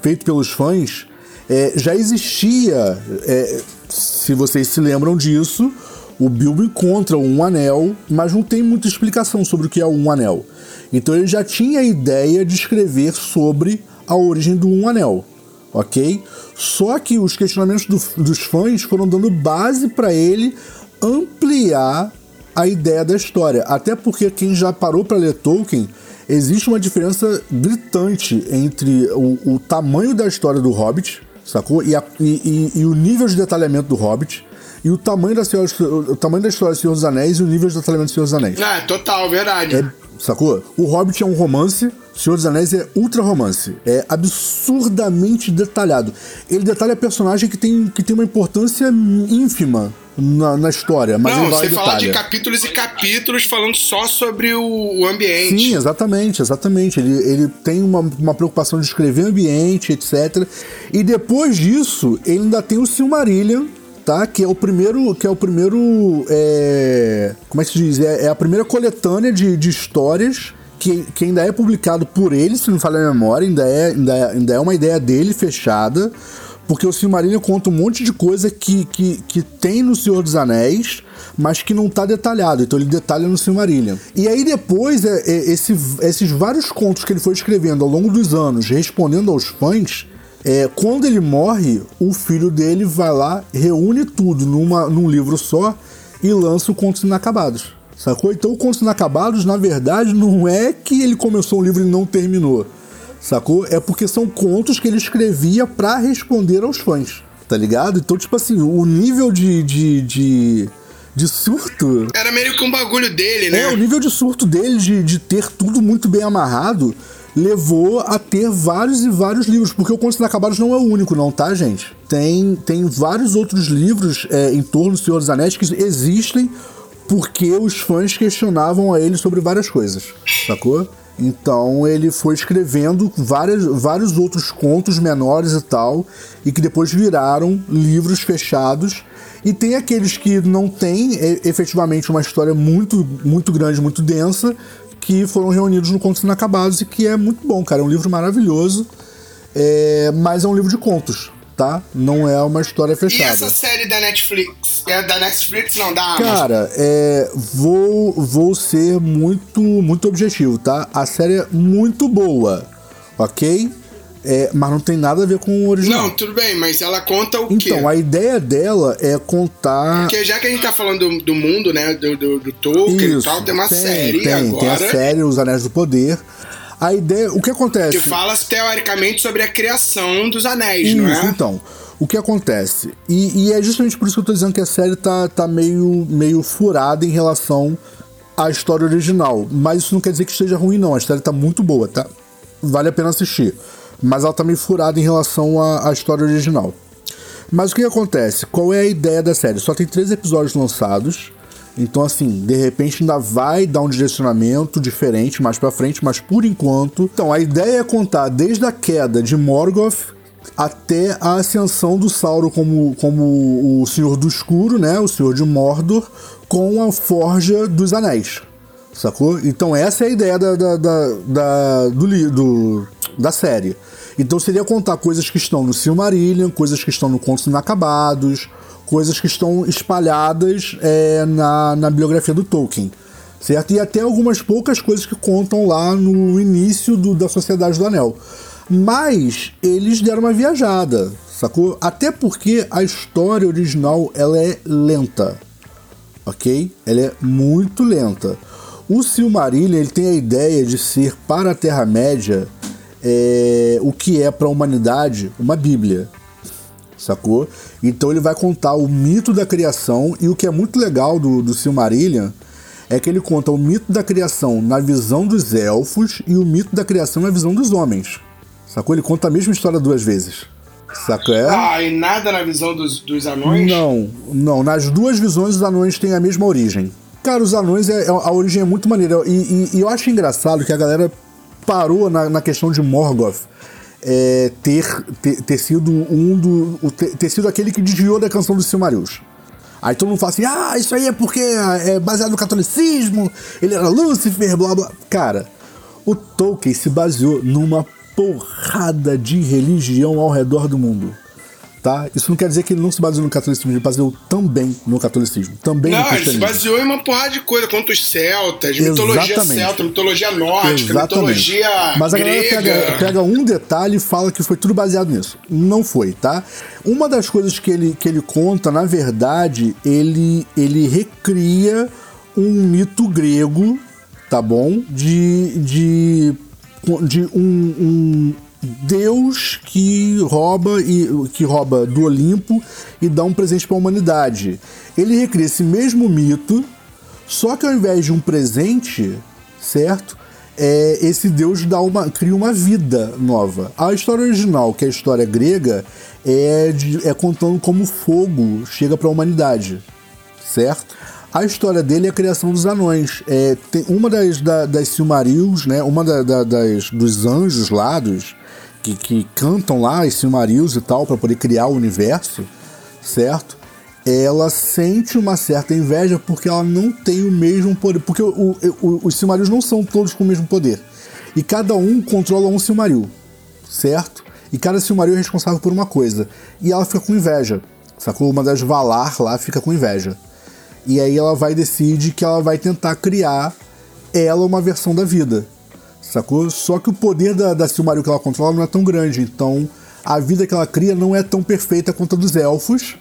feito pelos fãs, é, já existia, é, se vocês se lembram disso, o Bilbo encontra um anel, mas não tem muita explicação sobre o que é um anel. Então ele já tinha a ideia de escrever sobre a origem do um anel, ok? Só que os questionamentos do, dos fãs foram dando base para ele ampliar a ideia da história. Até porque quem já parou para ler Tolkien, existe uma diferença gritante entre o, o, tamanho da história do Hobbit, sacou? E, a, e, e, e, o nível de detalhamento do Hobbit. E o tamanho da, Senhora, o tamanho da história do Senhor dos Anéis e o nível de detalhamento do Senhor dos Anéis. Ah, total, verdade. É, sacou? O Hobbit é um romance, Senhor dos Anéis é ultra romance. É absurdamente detalhado. Ele detalha personagem que tem, que tem uma importância ínfima na, na história, mas Não, ele vai você fala de capítulos e capítulos falando só sobre o, o ambiente. Sim, exatamente, exatamente. Ele, ele tem uma, uma preocupação de escrever ambiente, etc. E depois disso, ele ainda tem o Silmarillion, tá? Que é o primeiro, que é o primeiro, é... como é que se diz? É, é a primeira coletânea de, de histórias que, que ainda é publicado por ele, se não falha a memória, ainda é, ainda, é, ainda é uma ideia dele fechada. Porque o Silmarillion conta um monte de coisa que, que, que tem no Senhor dos Anéis, mas que não está detalhado. Então ele detalha no Silmarillion. E aí depois, é, é, esse, esses vários contos que ele foi escrevendo ao longo dos anos, respondendo aos fãs, é, quando ele morre, o filho dele vai lá, reúne tudo numa, num livro só e lança o Contos Inacabados. Sacou? Então o Contos Inacabados, na verdade, não é que ele começou um livro e não terminou sacou? É porque são contos que ele escrevia para responder aos fãs, tá ligado? Então, tipo assim, o nível de, de, de, de surto. Era meio que um bagulho dele, né? É, o nível de surto dele, de, de ter tudo muito bem amarrado, levou a ter vários e vários livros, porque o Contos Inacabados não é o único, não, tá, gente? Tem, tem vários outros livros é, em torno do Senhor dos Anéis que existem porque os fãs questionavam a ele sobre várias coisas, sacou? Então ele foi escrevendo várias, vários outros contos menores e tal, e que depois viraram livros fechados. E tem aqueles que não têm efetivamente uma história muito, muito grande, muito densa, que foram reunidos no Contos Inacabados e que é muito bom, cara. É um livro maravilhoso, é, mas é um livro de contos tá? Não é uma história fechada. E essa série da Netflix? É da Netflix, não, da Amazon? Cara, é, vou, vou ser muito, muito objetivo, tá? A série é muito boa, ok? É, mas não tem nada a ver com o original. Não, tudo bem, mas ela conta o então, quê? Então, a ideia dela é contar. Porque já que a gente tá falando do, do mundo, né? Do, do, do Tolkien Isso, e tal, tem uma tem, série tem, agora. Tem a série Os Anéis do Poder. A ideia, o que acontece? Que fala teoricamente sobre a criação dos anéis, isso, não é? então. O que acontece? E, e, é justamente por isso que eu tô dizendo que a série tá, tá meio, meio furada em relação à história original. Mas isso não quer dizer que esteja ruim, não. A série tá muito boa, tá? Vale a pena assistir. Mas ela tá meio furada em relação à, à história original. Mas o que acontece? Qual é a ideia da série? Só tem três episódios lançados. Então, assim, de repente ainda vai dar um direcionamento diferente mais pra frente, mas por enquanto. Então, a ideia é contar desde a queda de Morgoth até a ascensão do Sauron como, como o Senhor do Escuro, né? O Senhor de Mordor, com a Forja dos Anéis. Sacou? Então, essa é a ideia da, da, da, da do, do, da série. Então, seria contar coisas que estão no Silmarillion, coisas que estão no Contos Inacabados coisas que estão espalhadas é, na, na biografia do Tolkien. Certo? E até algumas poucas coisas que contam lá no início do, da Sociedade do Anel. Mas eles deram uma viajada, sacou? Até porque a história original ela é lenta, ok? Ela é muito lenta. O Silmarillion ele tem a ideia de ser para a Terra-média é, o que é para a humanidade uma Bíblia sacou? Então ele vai contar o mito da criação e o que é muito legal do, do Silmarillion é que ele conta o mito da criação na visão dos elfos e o mito da criação na visão dos homens, sacou? Ele conta a mesma história duas vezes. Saca? É? Ah, e nada na visão dos, dos anões? Não, não. Nas duas visões os anões têm a mesma origem. Cara, os anões, é, é a origem é muito maneira. E, e, e, eu acho engraçado que a galera parou na, na questão de Morgoth é, ter, ter, ter, sido um do. Ter, ter, sido aquele que desviou da canção dos Silmarils. Aí todo mundo fala assim: ah, isso aí é porque é baseado no catolicismo, ele era Lúcifer, blá blá. Cara, o Tolkien se baseou numa porrada de religião ao redor do mundo tá? Isso não quer dizer que ele não se baseou no catolicismo, ele baseou também no catolicismo, também não, no ele se baseou em uma porrada de coisa, quanto os celtas, mitologia Exatamente. celta, mitologia nórdica, Exatamente. mitologia Mas a galera pega, pega um detalhe e fala que foi tudo baseado nisso. Não foi, tá? Uma das coisas que ele, que ele conta, na verdade, ele, ele recria um mito grego, tá bom? De, de, de um, um Deus que rouba e que rouba do Olimpo e dá um presente para a humanidade. Ele recria esse mesmo mito, só que ao invés de um presente, certo? É, esse Deus dá uma, cria uma vida nova. A história original, que é a história grega, é, de, é contando como fogo chega para a humanidade, certo? A história dele é a criação dos anões. É, tem uma das, da, das Silmarils, né? Uma da, da, das, dos anjos lá, dos, que, que cantam lá, os Silmarils e tal, para poder criar o universo, certo? Ela sente uma certa inveja porque ela não tem o mesmo poder. Porque o, o, o, os Silmarils não são todos com o mesmo poder. E cada um controla um Silmaril, certo? E cada Silmaril é responsável por uma coisa. E ela fica com inveja, sacou? Uma das Valar lá fica com inveja. E aí ela vai decide que ela vai tentar criar ela uma versão da vida. Sacou? Só que o poder da, da Silmaril que ela controla não é tão grande. Então a vida que ela cria não é tão perfeita quanto a dos elfos.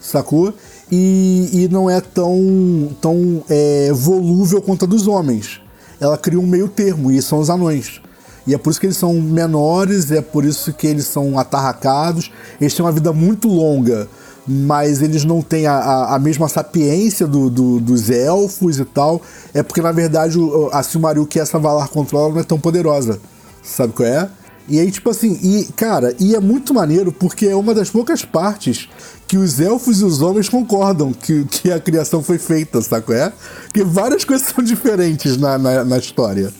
Sacou? E, e não é tão, tão é, volúvel quanto a dos homens. Ela cria um meio termo, e são os anões. E é por isso que eles são menores, é por isso que eles são atarracados. Eles têm uma vida muito longa, mas eles não têm a, a, a mesma sapiência do, do, dos elfos e tal. É porque, na verdade, o- a Silmaril que essa Valar controla não é tão poderosa. Sabe qual é? E aí, tipo assim, e, cara, e é muito maneiro porque é uma das poucas partes que os elfos e os homens concordam que, que a criação foi feita, sabe qual é? Que várias coisas são diferentes na, na, na história.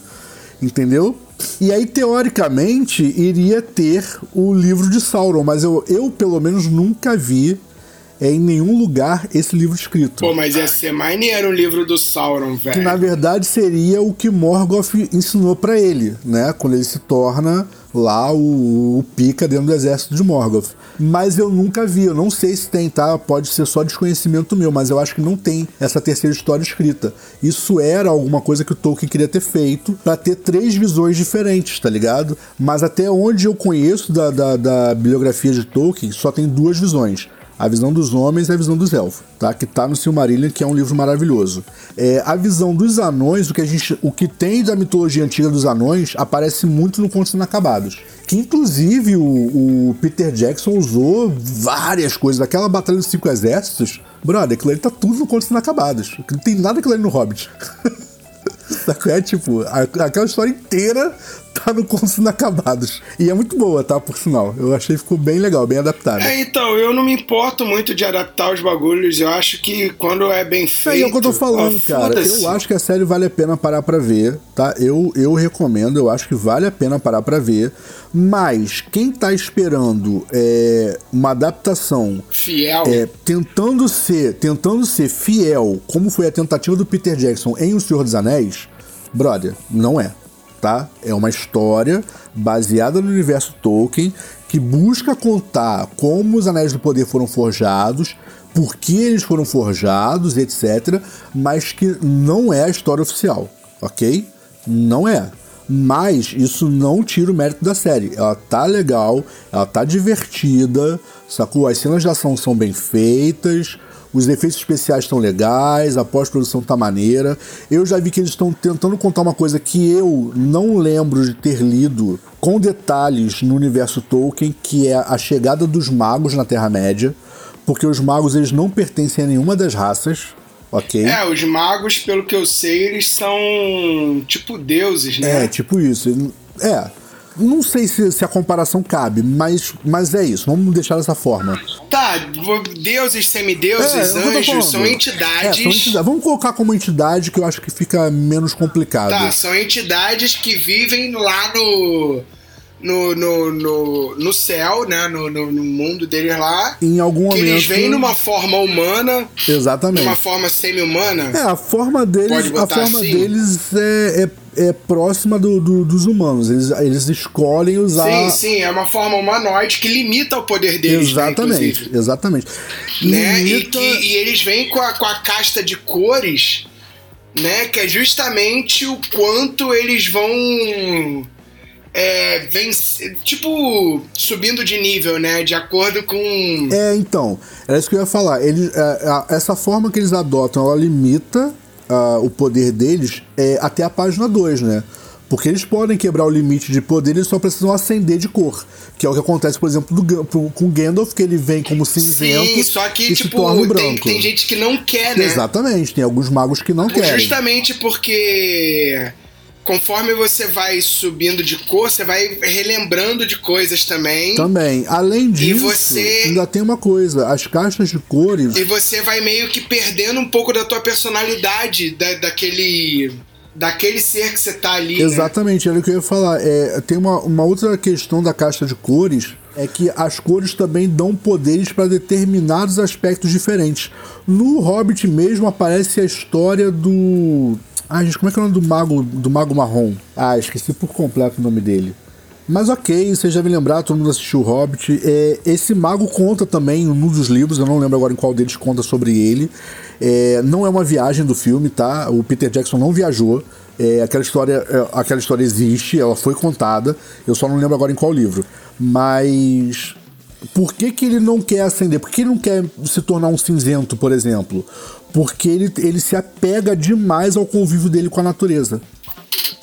Entendeu? E aí, teoricamente, iria ter o livro de Sauron, mas eu, eu pelo menos, nunca vi é, em nenhum lugar esse livro escrito. Pô, mas ia ser maneiro o livro do Sauron, Que na velho. verdade seria o que Morgoth ensinou pra ele, né? Quando ele se torna lá o, o pica dentro do exército de Morgoth. Mas eu nunca vi, eu não sei se tem, tá? Pode ser só desconhecimento meu, mas eu acho que não tem essa terceira história escrita. Isso era alguma coisa que o Tolkien queria ter feito pra ter três visões diferentes, tá ligado? Mas até onde eu conheço da, da, da bibliografia de Tolkien, só tem duas visões. A visão dos homens e a visão dos elfos, tá? Que tá no Silmarillion, que é um livro maravilhoso. É, a visão dos anões, o que, a gente, o que tem da mitologia antiga dos anões, aparece muito no Contos Inacabados. Que inclusive o, o Peter Jackson usou várias coisas. Daquela Batalha dos Cinco Exércitos, brother, aquilo ali tá tudo no Contos Inacabados. Não tem nada aquilo ali no Hobbit. [LAUGHS] É tipo, aquela história inteira tá no Contos Inacabados. E é muito boa, tá? Por sinal. Eu achei que ficou bem legal, bem adaptado. É, então, eu não me importo muito de adaptar os bagulhos. Eu acho que quando é bem feito. É, é o que eu tô falando, ó, cara. Eu acho que a série vale a pena parar pra ver, tá? Eu, eu recomendo, eu acho que vale a pena parar pra ver. Mas quem tá esperando é, uma adaptação Fiel. é, tentando ser tentando ser fiel, como foi a tentativa do Peter Jackson em O Senhor dos Anéis, brother, não é, tá? É uma história baseada no universo Tolkien que busca contar como os Anéis do Poder foram forjados, por que eles foram forjados, etc, mas que não é a história oficial, ok? Não é. Mas isso não tira o mérito da série. Ela tá legal, ela tá divertida, sacou? As cenas de ação são bem feitas, os efeitos especiais estão legais, a pós-produção tá maneira. Eu já vi que eles estão tentando contar uma coisa que eu não lembro de ter lido com detalhes no universo Tolkien, que é a chegada dos magos na Terra-média, porque os magos eles não pertencem a nenhuma das raças, ok? É, os magos, pelo que eu sei, eles são tipo deuses, né? É, tipo isso. É. Não sei se, se a comparação cabe, mas, mas é isso. Vamos deixar dessa forma. Tá, deuses, semideuses, É, é anjos, são entidades. É, são entidades. Vamos colocar como entidade que eu acho que fica menos complicado. Tá, são entidades que vivem lá no. no, no, no, no céu, né? No, no, no mundo deles lá. Em algum que momento. eles vêm numa forma humana, Exatamente. numa forma semi-humana. É, a forma deles, a forma assim? deles é, é, é próxima do, do- dos humanos. Eles, eles escolhem usar. Sim, sim, é uma forma humanoide que limita o poder deles. né, Exatamente, inclusive. exatamente. né? E, Limita- que, e eles vêm com a, com a casta de cores, né? Que é justamente o quanto eles vão. É, vencer, tipo, subindo de nível, né? De acordo com. É, então, era isso que eu ia falar. Eles, é, a- essa forma que eles adotam, ela limita ah, o poder deles é, até a página 2, né? Porque eles podem quebrar o limite de poder, eles só precisam acender de cor. Que é o que acontece, por exemplo, do com Gandalf, que ele vem como cinzento Sim, só que, e se tipo, torna um tem, branco. tem gente que não quer, né? Exatamente, tem alguns magos que não querem. Justamente porque conforme você vai subindo de cor, você vai relembrando de coisas também. Também. Além disso, você- ainda tem uma coisa: as caixas de cores. E você vai meio que perdendo um pouco da tua personalidade, da, daquele. daquele ser que você tá ali. né? Exatamente, era o que eu ia falar. É, tem uma, uma outra questão da caixa de cores. É que as cores também dão poderes para determinados aspectos diferentes. No Hobbit mesmo aparece a história do. Ah, gente, como é que é o nome do mago, do mago marrom? Ah, esqueci por completo o nome dele. Mas ok, você já me lembrar, todo mundo assistiu o Hobbit. É, esse mago conta também em um dos livros, eu não lembro agora em qual deles conta sobre ele. É, não é uma viagem do filme, tá? O Peter Jackson não viajou. É, aquela, história, é, aquela história existe, ela foi contada, eu só não lembro agora em qual livro. Mas por que, que ele não quer acender? Por que ele não quer se tornar um cinzento, por exemplo? Porque ele, ele se apega demais ao convívio dele com a natureza.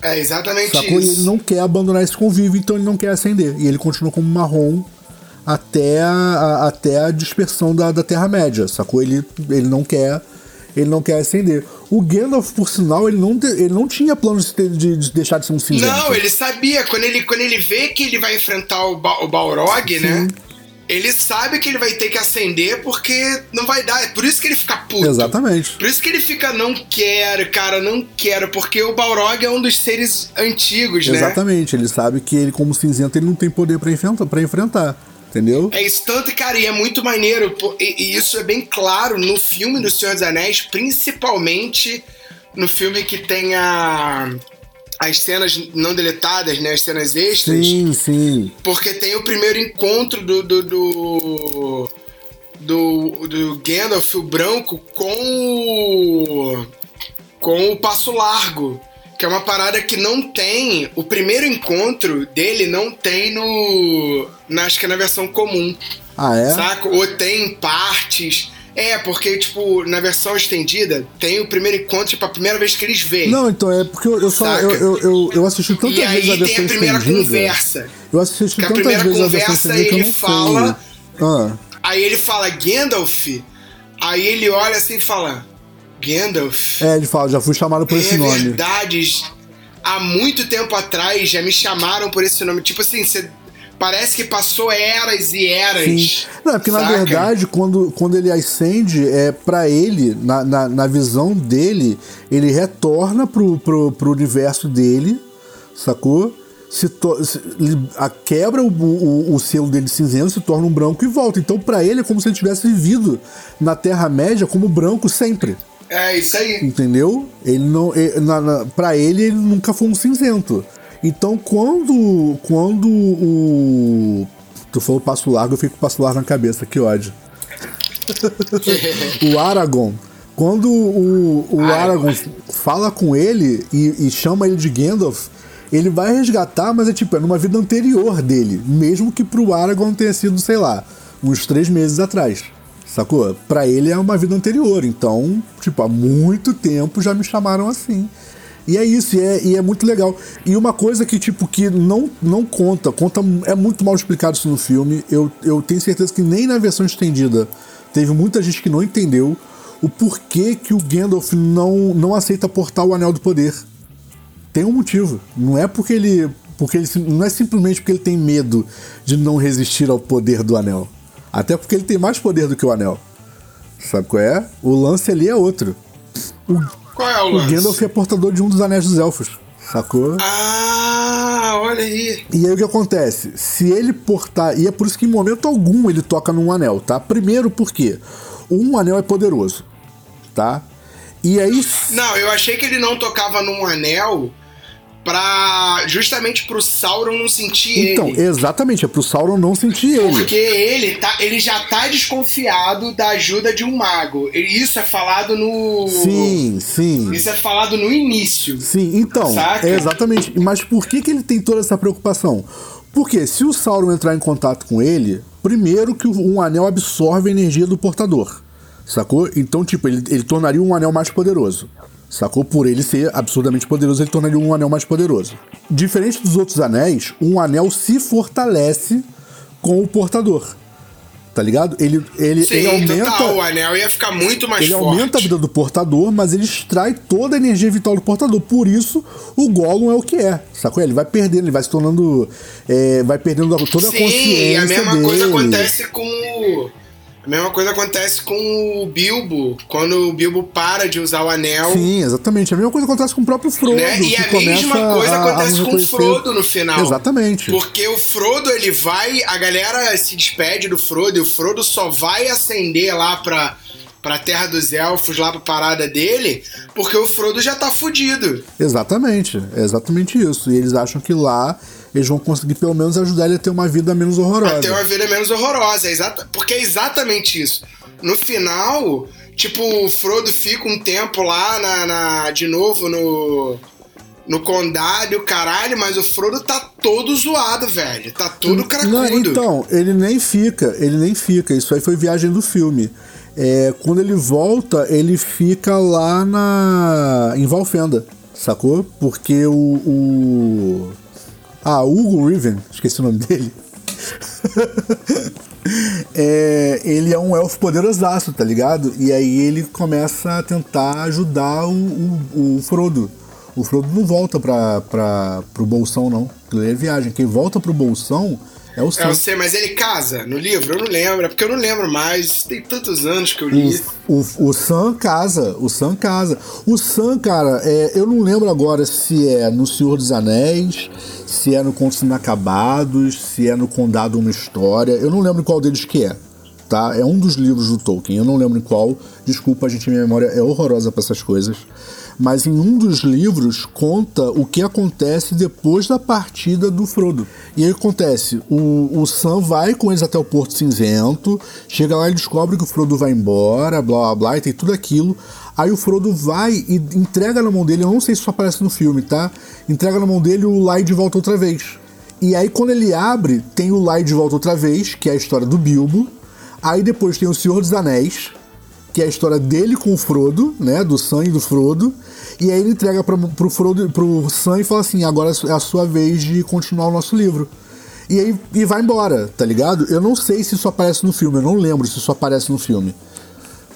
É exatamente Sacou? E isso. ele não quer abandonar esse convívio, então ele não quer acender. E ele continua como marrom até a, a- até a dispersão da, da Terra-média, sacou? Ele, ele não quer ele não quer acender. O Gandalf, por sinal, ele não, te- ele não tinha planos de, de- de deixar de ser um cinzento. Não, ele sabia. Quando ele, quando ele vê que ele vai enfrentar o, ba o Balrog, né? Ele sabe que ele vai ter que acender porque não vai dar. É por isso que ele fica puto. Exatamente. Por isso que ele fica, não quero, cara, não quero. Porque o Balrog é um dos seres antigos, né? Exatamente. Ele sabe que ele, como cinzento, ele não tem poder pra enfrentar. Pra enfrentar entendeu? É isso, tanto, cara, e é muito maneiro, e, e isso é bem claro no filme do Senhor dos Anéis, principalmente no filme que tem a, as cenas não deletadas, né, as cenas extras, Sim, sim. porque tem o primeiro encontro do do, do, do, do Gandalf, o branco, com o, com o Passo Largo, que é uma parada que não tem. O primeiro encontro dele não tem no. Na, acho que é na versão comum. Ah, é? Saca? Ou tem em partes. É, porque, tipo, na versão estendida, tem o primeiro encontro, tipo, a primeira vez que eles veem. Não, então é porque eu, eu só. Eu, eu, eu, assisti tantas e aí vezes a tem versão a primeira estendida. conversa. Eu assisti Que tantas primeira vezes a versão conversa estendida ele fala-. Ah, Aí ele fala Gandalf, aí ele olha assim e fala: Gandalf. é, ele fala, já fui chamado por esse é nome. verdade. Há muito tempo atrás já me chamaram por esse nome. Tipo assim, você parece que passou eras e eras. Sim. Não, é porque na saca? verdade, quando, quando ele ascende, é para ele, na, na, na visão dele, ele retorna pro, pro, pro universo dele, sacou? Se, to- se- a, quebra o, o, o selo dele cinzento, se torna um branco e volta. Então, para ele, é como se ele tivesse vivido na Terra-média como branco sempre. É isso aí. Entendeu? Ele não. ele- na, na, pra ele, ele nunca foi um cinzento. Então, quando. Quando o. Tu falou passo largo, eu fico com passo largo na cabeça, que ódio. [LAUGHS] o Aragorn. Quando o, o Aragorn fala com ele e, e chama ele de Gandalf, ele vai resgatar, mas é tipo, é numa vida anterior dele. Mesmo que pro Aragorn tenha sido, sei lá, uns três meses atrás. Sacou? Pra ele é uma vida anterior. Então, tipo, há muito tempo já me chamaram assim. E é isso, e é, e é muito legal. E uma coisa que, tipo, que não, não conta, conta, é muito mal explicado isso no filme. Eu, eu tenho certeza que nem na versão estendida teve muita gente que não entendeu o porquê que o Gandalf não, não aceita portar o Anel do Poder. Tem um motivo. Não é porque ele. Porque ele não é simplesmente porque ele tem medo de não resistir ao poder do anel. Até porque ele tem mais poder do que o anel. Sabe qual é? O lance ali é outro. O, Qual é o o lance? Gandalf é portador de um dos anéis dos elfos. Sacou? Ah, Ah, olha aí. E aí o que acontece? Se ele portar. E é por isso que em momento algum ele toca num anel, tá? Primeiro porque um anel é poderoso, tá? E aí. Não, eu achei que ele não tocava num anel pra. justamente pro Sauron não sentir Então, ele. exatamente, é pro Sauron não sentir ele. Porque ele, tá, ele já tá desconfiado da ajuda de um mago. Isso é falado no. Sim, sim. Isso é falado no início. Sim, então, é exatamente. Mas por que, que ele tem toda essa preocupação? Porque se o Sauron entrar em contato com ele, primeiro que um anel absorve a energia do portador. Sacou? Então, tipo, ele, ele tornaria um anel mais poderoso. Sacou? Por ele ser absurdamente poderoso, ele tornaria um anel mais poderoso. Diferente dos outros anéis, um anel se fortalece com o portador. Tá ligado? Ele, ele, Sim, ele aumenta. total. O anel ia ficar muito mais Ele forte. aumenta a vida do portador, mas ele extrai toda a energia vital do portador. Por isso, o Gollum é o que é. Sacou? Ele vai perdendo, ele vai se tornando. é, vai perdendo toda a Sim, consciência. e a mesma dele. coisa acontece com o. A mesma coisa acontece com o Bilbo, quando o Bilbo para de usar o anel. Sim, exatamente. A mesma coisa acontece com o próprio Frodo. Né? E que a mesma coisa a- a acontece não com o. Frodo no final. Exatamente. Porque o Frodo, ele vai. A galera se despede do Frodo e o Frodo só vai ascender lá pra, pra Terra dos Elfos, lá pra parada dele, porque o Frodo já tá fudido. Exatamente. É exatamente isso. E eles acham que lá eles vão conseguir pelo menos ajudar ele a ter uma vida menos horrorosa. Pra ter uma vida menos horrorosa. É exata, porque é exatamente isso. No final, tipo, o Frodo fica um tempo lá na, na- de novo no. No condado o caralho, mas o Frodo tá todo zoado, velho. Tá todo cracudo. Não, então, ele nem fica, ele nem fica. Isso aí foi viagem do filme. É, quando ele volta, ele fica lá na. em Valfenda, sacou? Porque o. o ah, Hugo Riven, esqueci o nome dele. [LAUGHS] É, ele é um elfo poderosaço, tá ligado? E aí ele começa a tentar ajudar o, o, o Frodo. O Frodo não volta pra, pra, pro Bolsão, não. Ele é viagem. Quem volta pro Bolsão é o É, Sam. eu sei, mas ele casa no livro? Eu não lembro, é porque eu não lembro mais. Tem tantos anos que eu li. O, o, o Sam casa, o Sam casa. O Sam, cara, é, eu não lembro agora se é no Senhor dos Anéis, se é no Contos Inacabados, se é no Condado Uma História. Eu não lembro em qual deles que é. Tá? É um dos livros do Tolkien, eu não lembro em qual. Desculpa, gente, minha memória é horrorosa pra essas coisas. Mas em um dos livros conta o que acontece depois da partida do Frodo. E aí acontece, o, o Sam vai com eles até o Porto Cinzento, chega lá e descobre que o Frodo vai embora, blá blá blá, e tem tudo aquilo. Aí o Frodo vai e entrega na mão dele, eu não sei se isso aparece no filme, tá? Entrega na mão dele o Lai de volta outra vez. E aí quando ele abre, tem o Lai de volta outra vez, que é a história do Bilbo. Aí depois tem o Senhor dos Anéis, que é a história dele com o Frodo, né? Do Sam e do Frodo. E aí ele entrega pra, pro Frodo, pro Sam e fala assim: agora é a sua vez de continuar o nosso livro. E aí e vai embora, tá ligado? Eu não sei se isso aparece no filme, eu não lembro se isso aparece no filme.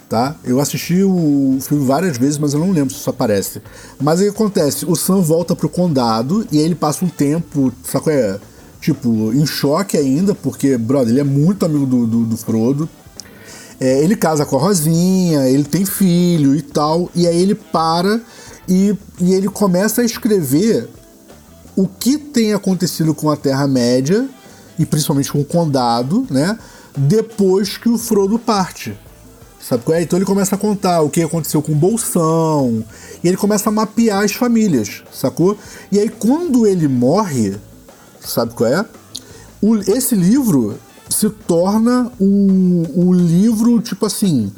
Tá? Eu assisti o filme várias vezes, mas eu não lembro se isso aparece. Mas aí acontece, o Sam volta pro condado e aí ele passa um tempo, sabe qual é? Tipo, em choque ainda, porque, brother, ele é muito amigo do, do, do Frodo. É, ele casa com a Rosinha, ele tem filho e tal, e aí ele para e, e ele começa a escrever o que tem acontecido com a Terra-média, e principalmente com o Condado, né? Depois que o Frodo parte. Sabe qual é? Então ele começa a contar o que aconteceu com o Bolsão, e ele começa a mapear as famílias, sacou? E aí quando ele morre, sabe qual é? O- esse livro se torna o, o livro, tipo assim,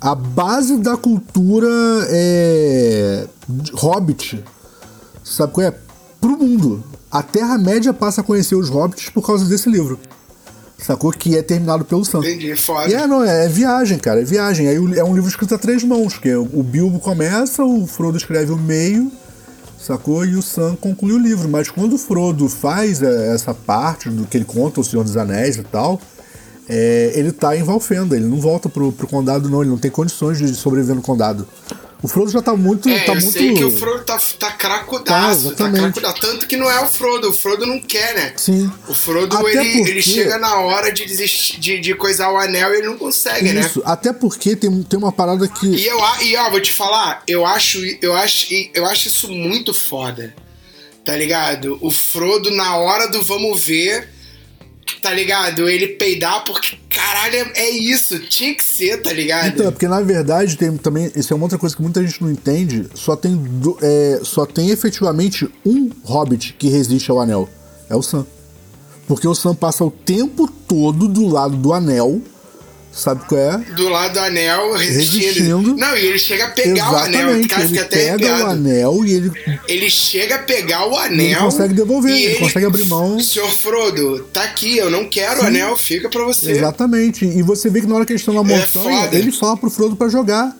a base da cultura é, Hobbit, sabe qual é? Pro mundo. A Terra-média passa a conhecer os Hobbits por causa desse livro. Sacou? Que é terminado pelo Sam. Entendi, foda. E é, não, é, é viagem, cara, é viagem. Aí é um livro escrito a três mãos, que é o Bilbo começa, o Frodo escreve o meio, sacou? E o Sam conclui o livro. Mas quando o Frodo faz é, essa parte do que ele conta, o Senhor dos Anéis e tal, é, ele tá em Valfenda, ele não volta pro, pro condado, não, ele não tem condições de sobreviver no condado. O Frodo já tá muito. É, tá eu muito... sei que o Frodo tá, tá Tá, cracudaço, tá, exatamente. cracudaço. Tanto que não é o Frodo, o Frodo não quer, né? Sim. O Frodo, Até ele, porque- ele chega na hora de desistir, de, de coisar o anel e ele não consegue, né? Isso, até porque tem, tem uma parada que. E eu e ó, vou te falar, eu acho, eu acho, eu acho isso muito foda. tá ligado? O Frodo, na hora do vamos ver, tá ligado? Ele peidar porque, caralho, é- é isso, tinha que ser, tá ligado? Então, é porque na verdade tem também. Isso é uma outra coisa que muita gente não entende. Só tem, é, só tem efetivamente um hobbit que resiste ao anel. É o Sam. Porque o Sam passa o tempo todo do lado do anel. Sabe qual é? do lado do anel resistindo. Resistindo. Não, e ele chega a pegar o anel. Exatamente. Cara, Ele fica até pega o anel e ele. Ele chega a pegar o anel. ele consegue devolver, e ele consegue abrir mão. Senhor Frodo, tá aqui, eu não quero o anel, fica pra você. Exatamente. E você vê que na hora que eles estão na É montanha, foda. ele fala pro Frodo pra jogar.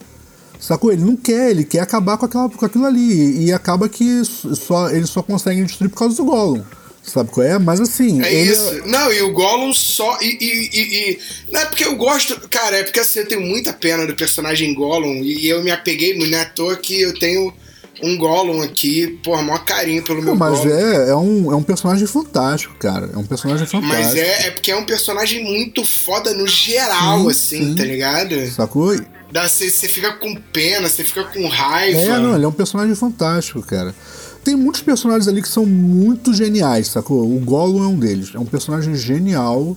Sacou? Ele não quer, ele quer acabar com, aquela, com aquilo ali. E acaba que só, eles só conseguem destruir por causa do Gollum. Sabe qual é? Mas assim. É ele isso. Não, e o Gollum só. E, e, e- e- Não é porque eu gosto. Cara, é porque assim, eu tenho muita pena do personagem Gollum. E eu me apeguei, não é à toa que eu tenho um Gollum aqui, porra, maior carinho pelo meu Pô, mas Gollum. é, é, um, é um personagem fantástico, cara. É um personagem fantástico. Mas é, é porque é um personagem muito foda no geral, Sim, assim, sim. tá ligado? Sacou? Você fica com pena, você fica com raiva. É, não, ele é um personagem fantástico, cara. Tem muitos personagens ali que são muito geniais, sacou? O Gollum é um deles. É um personagem genial.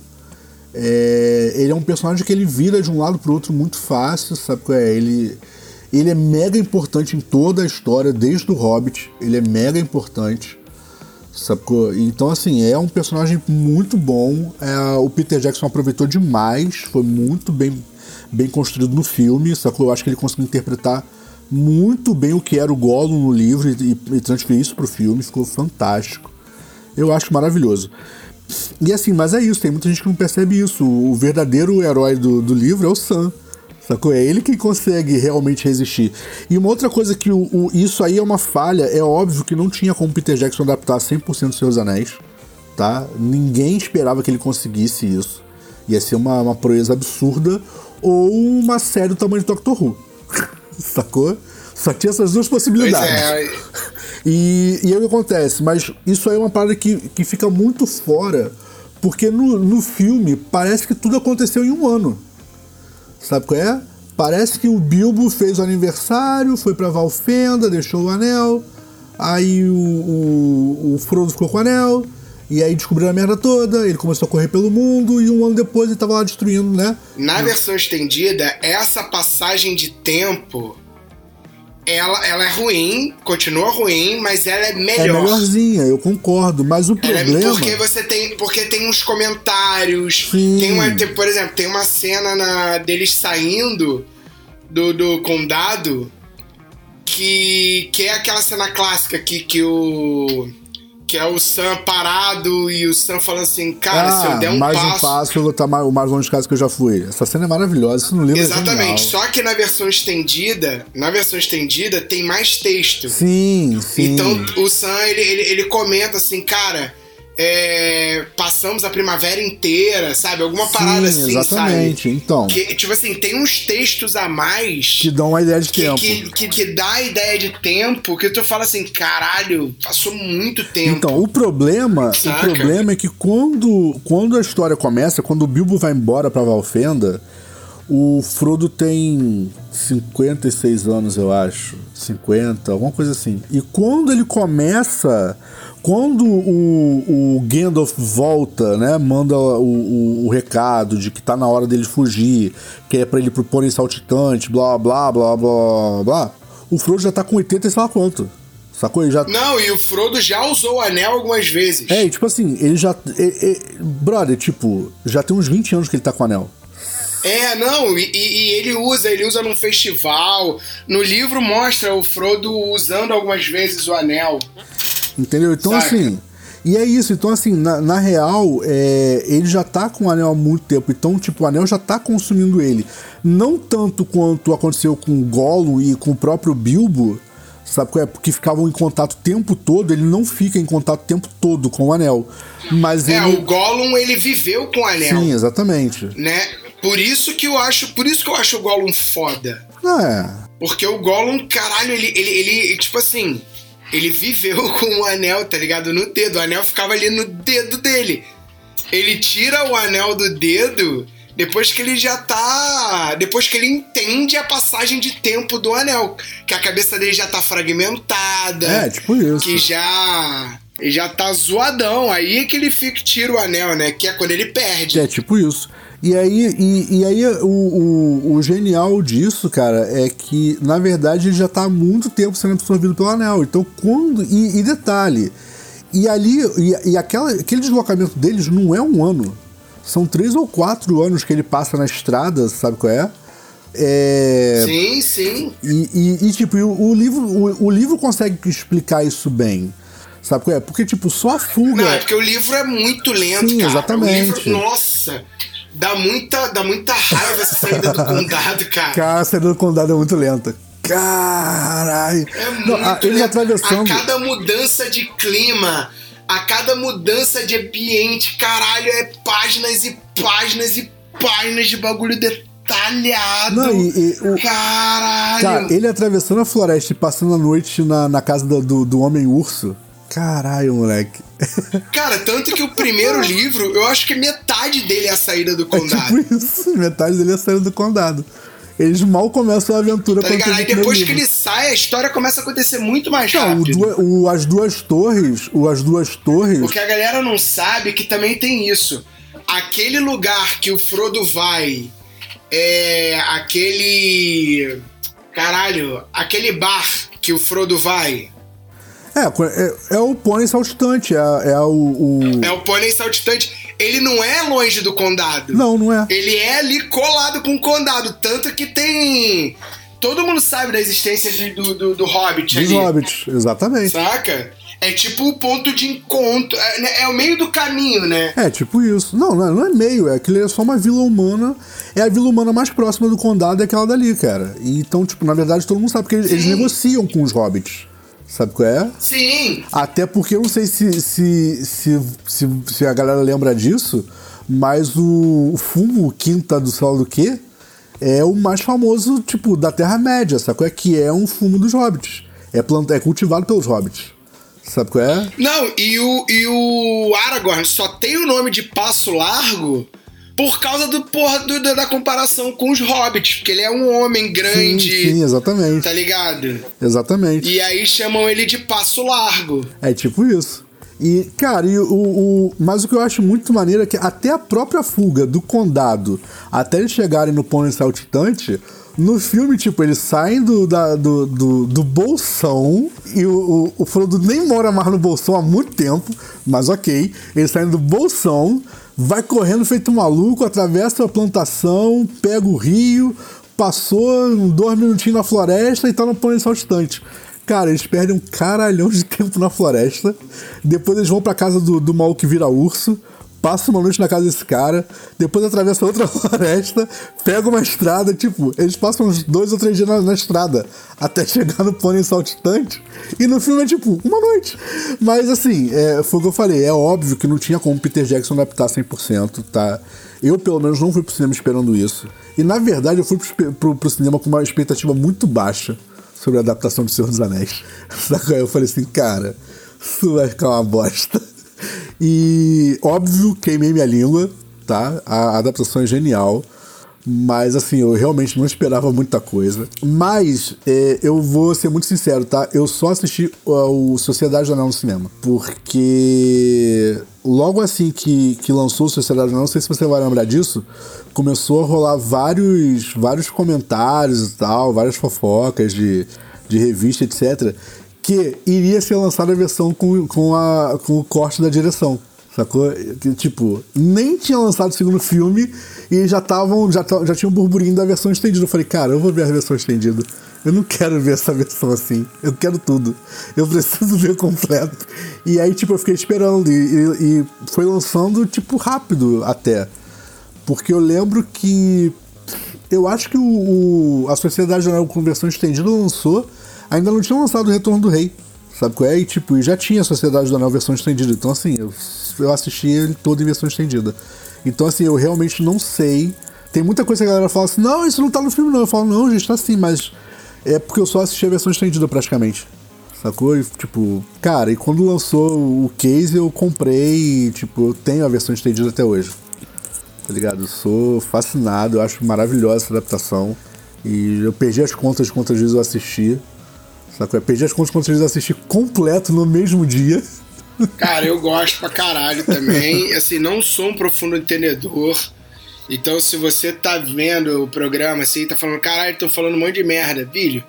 É, ele é um personagem que ele vira de um lado pro outro muito fácil, sabe é? Ele, ele é mega importante em toda a história, desde o Hobbit. Ele é mega importante. Sacou? Então, assim, é um personagem muito bom. É, o Peter Jackson aproveitou demais. Foi muito bem, bem construído no filme, sacou? Eu acho que ele conseguiu interpretar muito bem o que era o Gollum no livro e, e transferir isso pro filme. Ficou fantástico. Eu acho maravilhoso. E assim, mas é isso, tem muita gente que não percebe isso. O verdadeiro herói do, do livro é o Sam. Sacou? É ele que consegue realmente resistir. E uma outra coisa que o, o- isso aí é uma falha, é óbvio que não tinha como Peter Jackson adaptar 100% dos seus anéis, tá? Ninguém esperava que ele conseguisse isso. Ia ser uma, uma proeza absurda ou uma série do tamanho de Doctor Who. Sacou? Só tinha essas duas possibilidades. é, [LAUGHS] E, e aí o que acontece? Mas isso aí é uma parada que, que fica muito fora, porque no, no filme parece que tudo aconteceu em um ano. Sabe qual é? Parece que o Bilbo fez o aniversário, foi pra Valfenda, deixou o anel, aí o, o, o Frodo ficou com o anel, e aí descobriu a merda toda, ele começou a correr pelo mundo, e um ano depois ele tava lá destruindo, né? Na versão estendida, essa passagem de tempo, ela, ela é ruim, continua ruim, mas ela é É melhor. melhorzinha, eu concordo, mas o é- problema. porque você tem, porque tem uns comentários, Sim. tem uma, tem, por exemplo, tem uma cena na, deles saindo do, do condado que, que é aquela cena clássica que, que o que é o Sam parado e o Sam falando assim, cara, se eu der um Ah, mais passo, um passo, eu vou estar mais, o mais longe de casa que eu já fui. Essa cena é maravilhosa, isso no livro é Exatamente. genial. Só que na versão estendida, na versão estendida tem mais texto. Sim, sim. Então o Sam ele, ele, ele comenta assim, cara, é, passamos a primavera inteira, sabe? Alguma parada Sim, assim, exatamente. sabe? Então, que, Que, tipo assim, tem uns textos a mais dão uma ideia de que, tempo. que, que, que dá a ideia de tempo que tu fala assim, caralho, passou muito tempo. Então, o problema, Saca? o problema é que quando, quando a história começa, quando o Bilbo vai embora pra Valfenda, o Frodo tem 56 anos, eu acho. 50, alguma coisa assim. E quando ele começa. Quando o, o Gandalf volta, né? Manda o, o, o recado de que tá na hora dele fugir, que é pra ele pro pônei saltitante, blá blá blá blá blá. O Frodo já tá com 80 e sei lá quanto. Sacou? Ele já Não, e o Frodo já usou o anel algumas vezes. é, e tipo assim, ele já. é- é- brother, tipo, já tem uns 20 anos que ele tá com o anel. É, não, e- e ele usa, ele usa num festival. No livro mostra o Frodo usando algumas vezes o anel. Entendeu? Então, Saca. assim. E é isso, então assim, na, na real, é, ele já tá com o anel há muito tempo, então, tipo, o anel já tá consumindo ele. Não tanto quanto aconteceu com o Gollum e com o próprio Bilbo, sabe qual é? Porque ficavam em contato o tempo todo, ele não fica em contato o tempo todo com o anel. Mas É, ele. o Gollum ele viveu com o anel, Sim, exatamente. né? Por isso que eu acho, por isso que eu acho o Gollum foda. É. Porque o Gollum, caralho, ele, ele, ele tipo assim, ele viveu [LAUGHS] com o anel, tá ligado? No dedo. O anel ficava ali no dedo dele. Ele tira o anel do dedo depois que ele já tá. Depois que ele entende a passagem de tempo do anel. Que a cabeça dele já tá fragmentada. É, tipo isso. Que já. Ele já tá zoadão. Aí é que ele fica tira o anel, né? Que é quando ele perde. É tipo isso. E aí, e, e aí o, o, o, genial disso, cara, é que, na verdade, ele já tá há muito tempo sendo absorvido pelo anel. Então, quando. E, e detalhe. E ali. E, e aquela, aquele deslocamento deles não é um ano. São três ou quatro anos que ele passa na estrada, sabe qual é? É... Sim, sim. E, e, e tipo, o, o livro, o, o, livro consegue explicar isso bem. Sabe qual é? Porque, tipo, só a fuga. Não, é porque o livro é muito lento, Sim, cara. Exatamente. Livro, nossa, dá muita, dá muita raiva essa saída do condado, cara. Cara, a saída do condado é muito lenta. Caralho! É muito Não, eles atravessando. A cada mudança de clima, a cada mudança de ambiente, caralho, é páginas e páginas e páginas de bagulho detalhado. Não, e, e, o... Caralho! Cara, ele atravessando a floresta e passando a noite na, na casa do, do, do Homem-Urso. Caralho, moleque. Cara, tanto que o primeiro [LAUGHS] livro, eu acho que metade dele é a saída do condado. É tipo isso, metade dele é a saída do condado. Eles mal começam a aventura tá ligado? Aí depois que ele sai, a história começa a acontecer muito mais não, rápido. O, o, as duas torres, o, as duas torres. O que a galera não sabe que também tem isso. Aquele lugar que o Frodo vai, é aquele. Caralho, aquele bar que o Frodo vai. É, é, é o pônei saltitante, é, é o, o, É o pônei saltitante. Ele não é longe do condado. Não, não é. Ele é ali colado com o condado. Tanto que tem. Todo mundo sabe da existência de, do, do, do Hobbit Dos ali. Hobbits, exatamente. Saca? É tipo o ponto de encontro. É, né, é, o meio do caminho, né? É, tipo isso. Não, não, não é meio, é aquilo é só uma vila humana. É a vila humana mais próxima do condado, é aquela dali, cara. E, então, tipo, na verdade, todo mundo sabe que eles, eles negociam com os hobbits. Sabe qual é? Sim. Até porque eu não sei se, se, se, se, se a galera lembra disso, mas o, o fumo quinta do céu do quê? É o mais famoso, tipo, da Terra-média, sabe qual é? Que é um fumo dos hobbits. É, planta, é cultivado pelos hobbits. Sabe qual é? Não, e o, e o Aragorn só tem o nome de Passo Largo por causa do porra do, da comparação com os hobbits, porque ele é um homem grande. Sim, sim, exatamente. Tá ligado? Exatamente. E aí chamam ele de passo largo. É tipo isso. E, cara, e o, o, mas o que eu acho muito maneiro é que até a própria fuga do condado, até eles chegarem no pônei saltitante, no filme, tipo, eles saem do, da, do, do, do, bolsão e o, o, o Frodo nem mora mais no bolsão há muito tempo, mas ok. Eles saem do bolsão, vai correndo feito maluco, atravessa a plantação, pega o rio, passou dois minutinhos na floresta e tá no pônei saltitante. Cara, eles perdem um caralhão de tempo na floresta. Depois eles vão pra casa do, do mal que vira urso passa uma noite na casa desse cara, depois atravessa outra [LAUGHS] floresta, pega uma estrada, tipo, eles passam uns dois ou três dias na, na estrada até chegar no pônei saltitante, e no filme é tipo, uma noite. Mas assim, é, foi o que eu falei, é óbvio que não tinha como Peter Jackson adaptar 100%, tá? Eu, pelo menos, não fui pro cinema esperando isso. E na verdade, eu fui pro, pro, pro cinema com uma expectativa muito baixa sobre a adaptação de Senhor dos Anéis. [LAUGHS] Eu falei assim, cara, isso vai ficar uma bosta. E, óbvio, queimei minha língua, tá? A adaptação é genial. Mas, assim, eu realmente não esperava muita coisa. Mas, é, eu vou ser muito sincero, tá? Eu só assisti o Sociedade do Anel no cinema. Porque logo assim que, que lançou Sociedade do Anel, não sei se você vai lembrar disso, começou a rolar vários, vários comentários e tal, várias fofocas de, de revista, etc que iria ser lançada a versão com, com, a, com o corte da direção. Sacou? Tipo, nem tinha lançado o segundo filme e já estavam. Já, já tinha um burburinho da versão estendida. Eu falei, cara, eu vou ver a versão estendida. Eu não quero ver essa versão assim. Eu quero tudo. Eu preciso [LAUGHS] ver completo. E aí, tipo, eu fiquei esperando. E, e, e foi lançando, tipo, rápido até. Porque eu lembro que. Eu acho que o, o a Sociedade Jornal com versão estendida lançou ainda não tinha lançado o Retorno do Rei. Sabe qual é? E, tipo, e já tinha a Sociedade do Anel versão estendida. Então, assim, eu, eu assisti ele todo em versão estendida. Então, assim, eu realmente não sei. Tem muita coisa que a galera fala assim: não, isso não tá no filme, não. Eu falo, não, gente, tá sim, mas é porque eu só assisti a versão estendida praticamente. Sacou? E, tipo, cara, e quando lançou o case eu comprei e, tipo, eu tenho a versão estendida até hoje. Tá ligado? Eu sou fascinado, eu acho maravilhosa essa adaptação. E eu perdi as contas de quantas vezes eu assisti. Sacou? Eu perdi as contas quantas vezes eu assisti completo no mesmo dia. Cara, eu gosto pra caralho também. [LAUGHS] Assim, não sou um profundo entendedor. Então, se você tá vendo o programa assim, tá falando, caralho, tô falando um monte de merda, filho.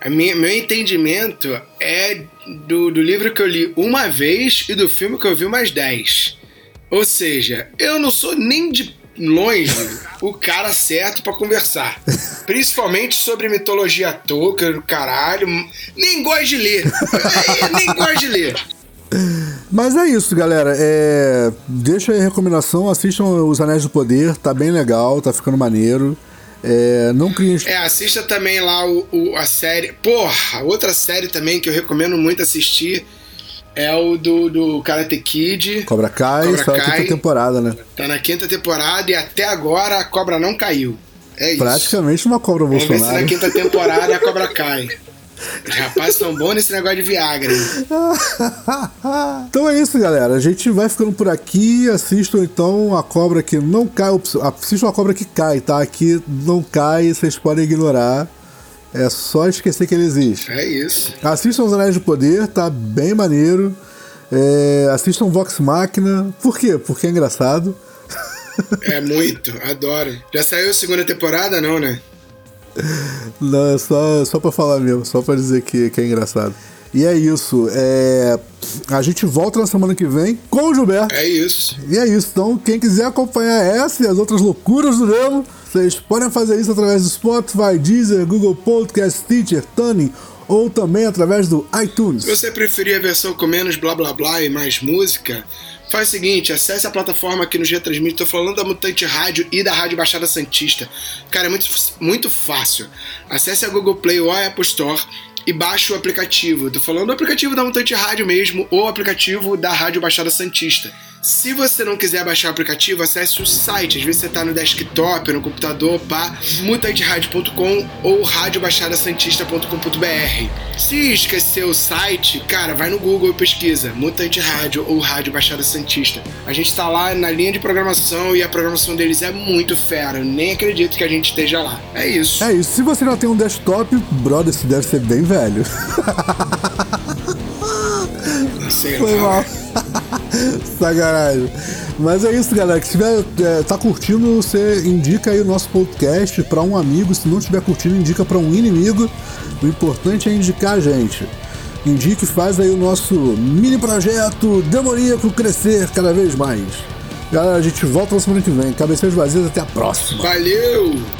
A minha, meu entendimento é do, do livro que eu li uma vez e do filme que eu vi mais dez. Ou seja, eu não sou nem de longe o cara certo para conversar. Principalmente sobre mitologia Tolkien, caralho. Nem gosto de ler. nem gosto de ler. Mas é isso, galera. É... Deixa aí a recomendação, assistam Os Anéis do Poder, tá bem legal, tá ficando maneiro. É, não criem. É, assista também lá o, o, a série. Porra, outra série também que eu recomendo muito assistir é o do, do Karate Kid. Cobra Kai, Cobra só a Kai. quinta temporada, né? Tá na quinta temporada e até agora a cobra não caiu. É isso. Praticamente uma cobra Vamos ver se Bolsonaro. na quinta temporada a cobra cai. [LAUGHS] Os rapazes são bons nesse negócio de Viagra. [LAUGHS] então é isso, galera. A gente vai ficando por aqui. Assistam então a cobra que não cai. Assistam a cobra que cai, tá? Aqui não cai, vocês podem ignorar. É só esquecer que ele existe. É isso. Assistam os Anéis do Poder, tá bem maneiro. É, assistam Vox Machina. Por quê? Porque é engraçado. É muito, adoro. Já saiu a segunda temporada, não, né? Não, é só, só pra falar mesmo, só pra dizer que, que é engraçado. E é isso. É, a gente volta na semana que vem com o Gilberto. É isso. E é isso. Então, quem quiser acompanhar essa e as outras loucuras do Nemo, vocês podem fazer isso através do Spotify, Deezer, Google Podcast, Stitcher, Tuning ou também através do iTunes. Se você preferir a versão com menos blá blá blá e mais música, faz o seguinte, acesse a plataforma que nos retransmite. Tô falando da Mutante Rádio e da Rádio Baixada Santista. Cara, é muito, muito fácil. Acesse a Google Play ou a Apple Store e baixe o aplicativo. Tô falando do aplicativo da Mutante Rádio mesmo ou o aplicativo da Rádio Baixada Santista. Se você não quiser baixar o aplicativo, acesse o site. Às vezes você tá no desktop, no computador, pá, mutanteradio.com ou radiobaixadasantista.com.br. Se esquecer o site, cara, vai no Google e pesquisa Mutante Rádio ou Rádio Baixada Santista. A gente tá lá na linha de programação e a programação deles é muito fera. Eu nem acredito que a gente esteja lá. É isso. É isso. Se você não tem um desktop, brother, isso deve ser bem velho. [LAUGHS] Sei Foi lá. mal. [LAUGHS] Sacanagem. Mas é isso, galera. Se tiver, é, tá curtindo, você indica aí o nosso podcast pra um amigo. Se não estiver curtindo, indica pra um inimigo. O importante é indicar a gente. Indique e faz aí o nosso mini projeto demoníaco crescer cada vez mais. Galera, a gente volta na semana que vem. Cabeceiros vazios, até a próxima. Valeu!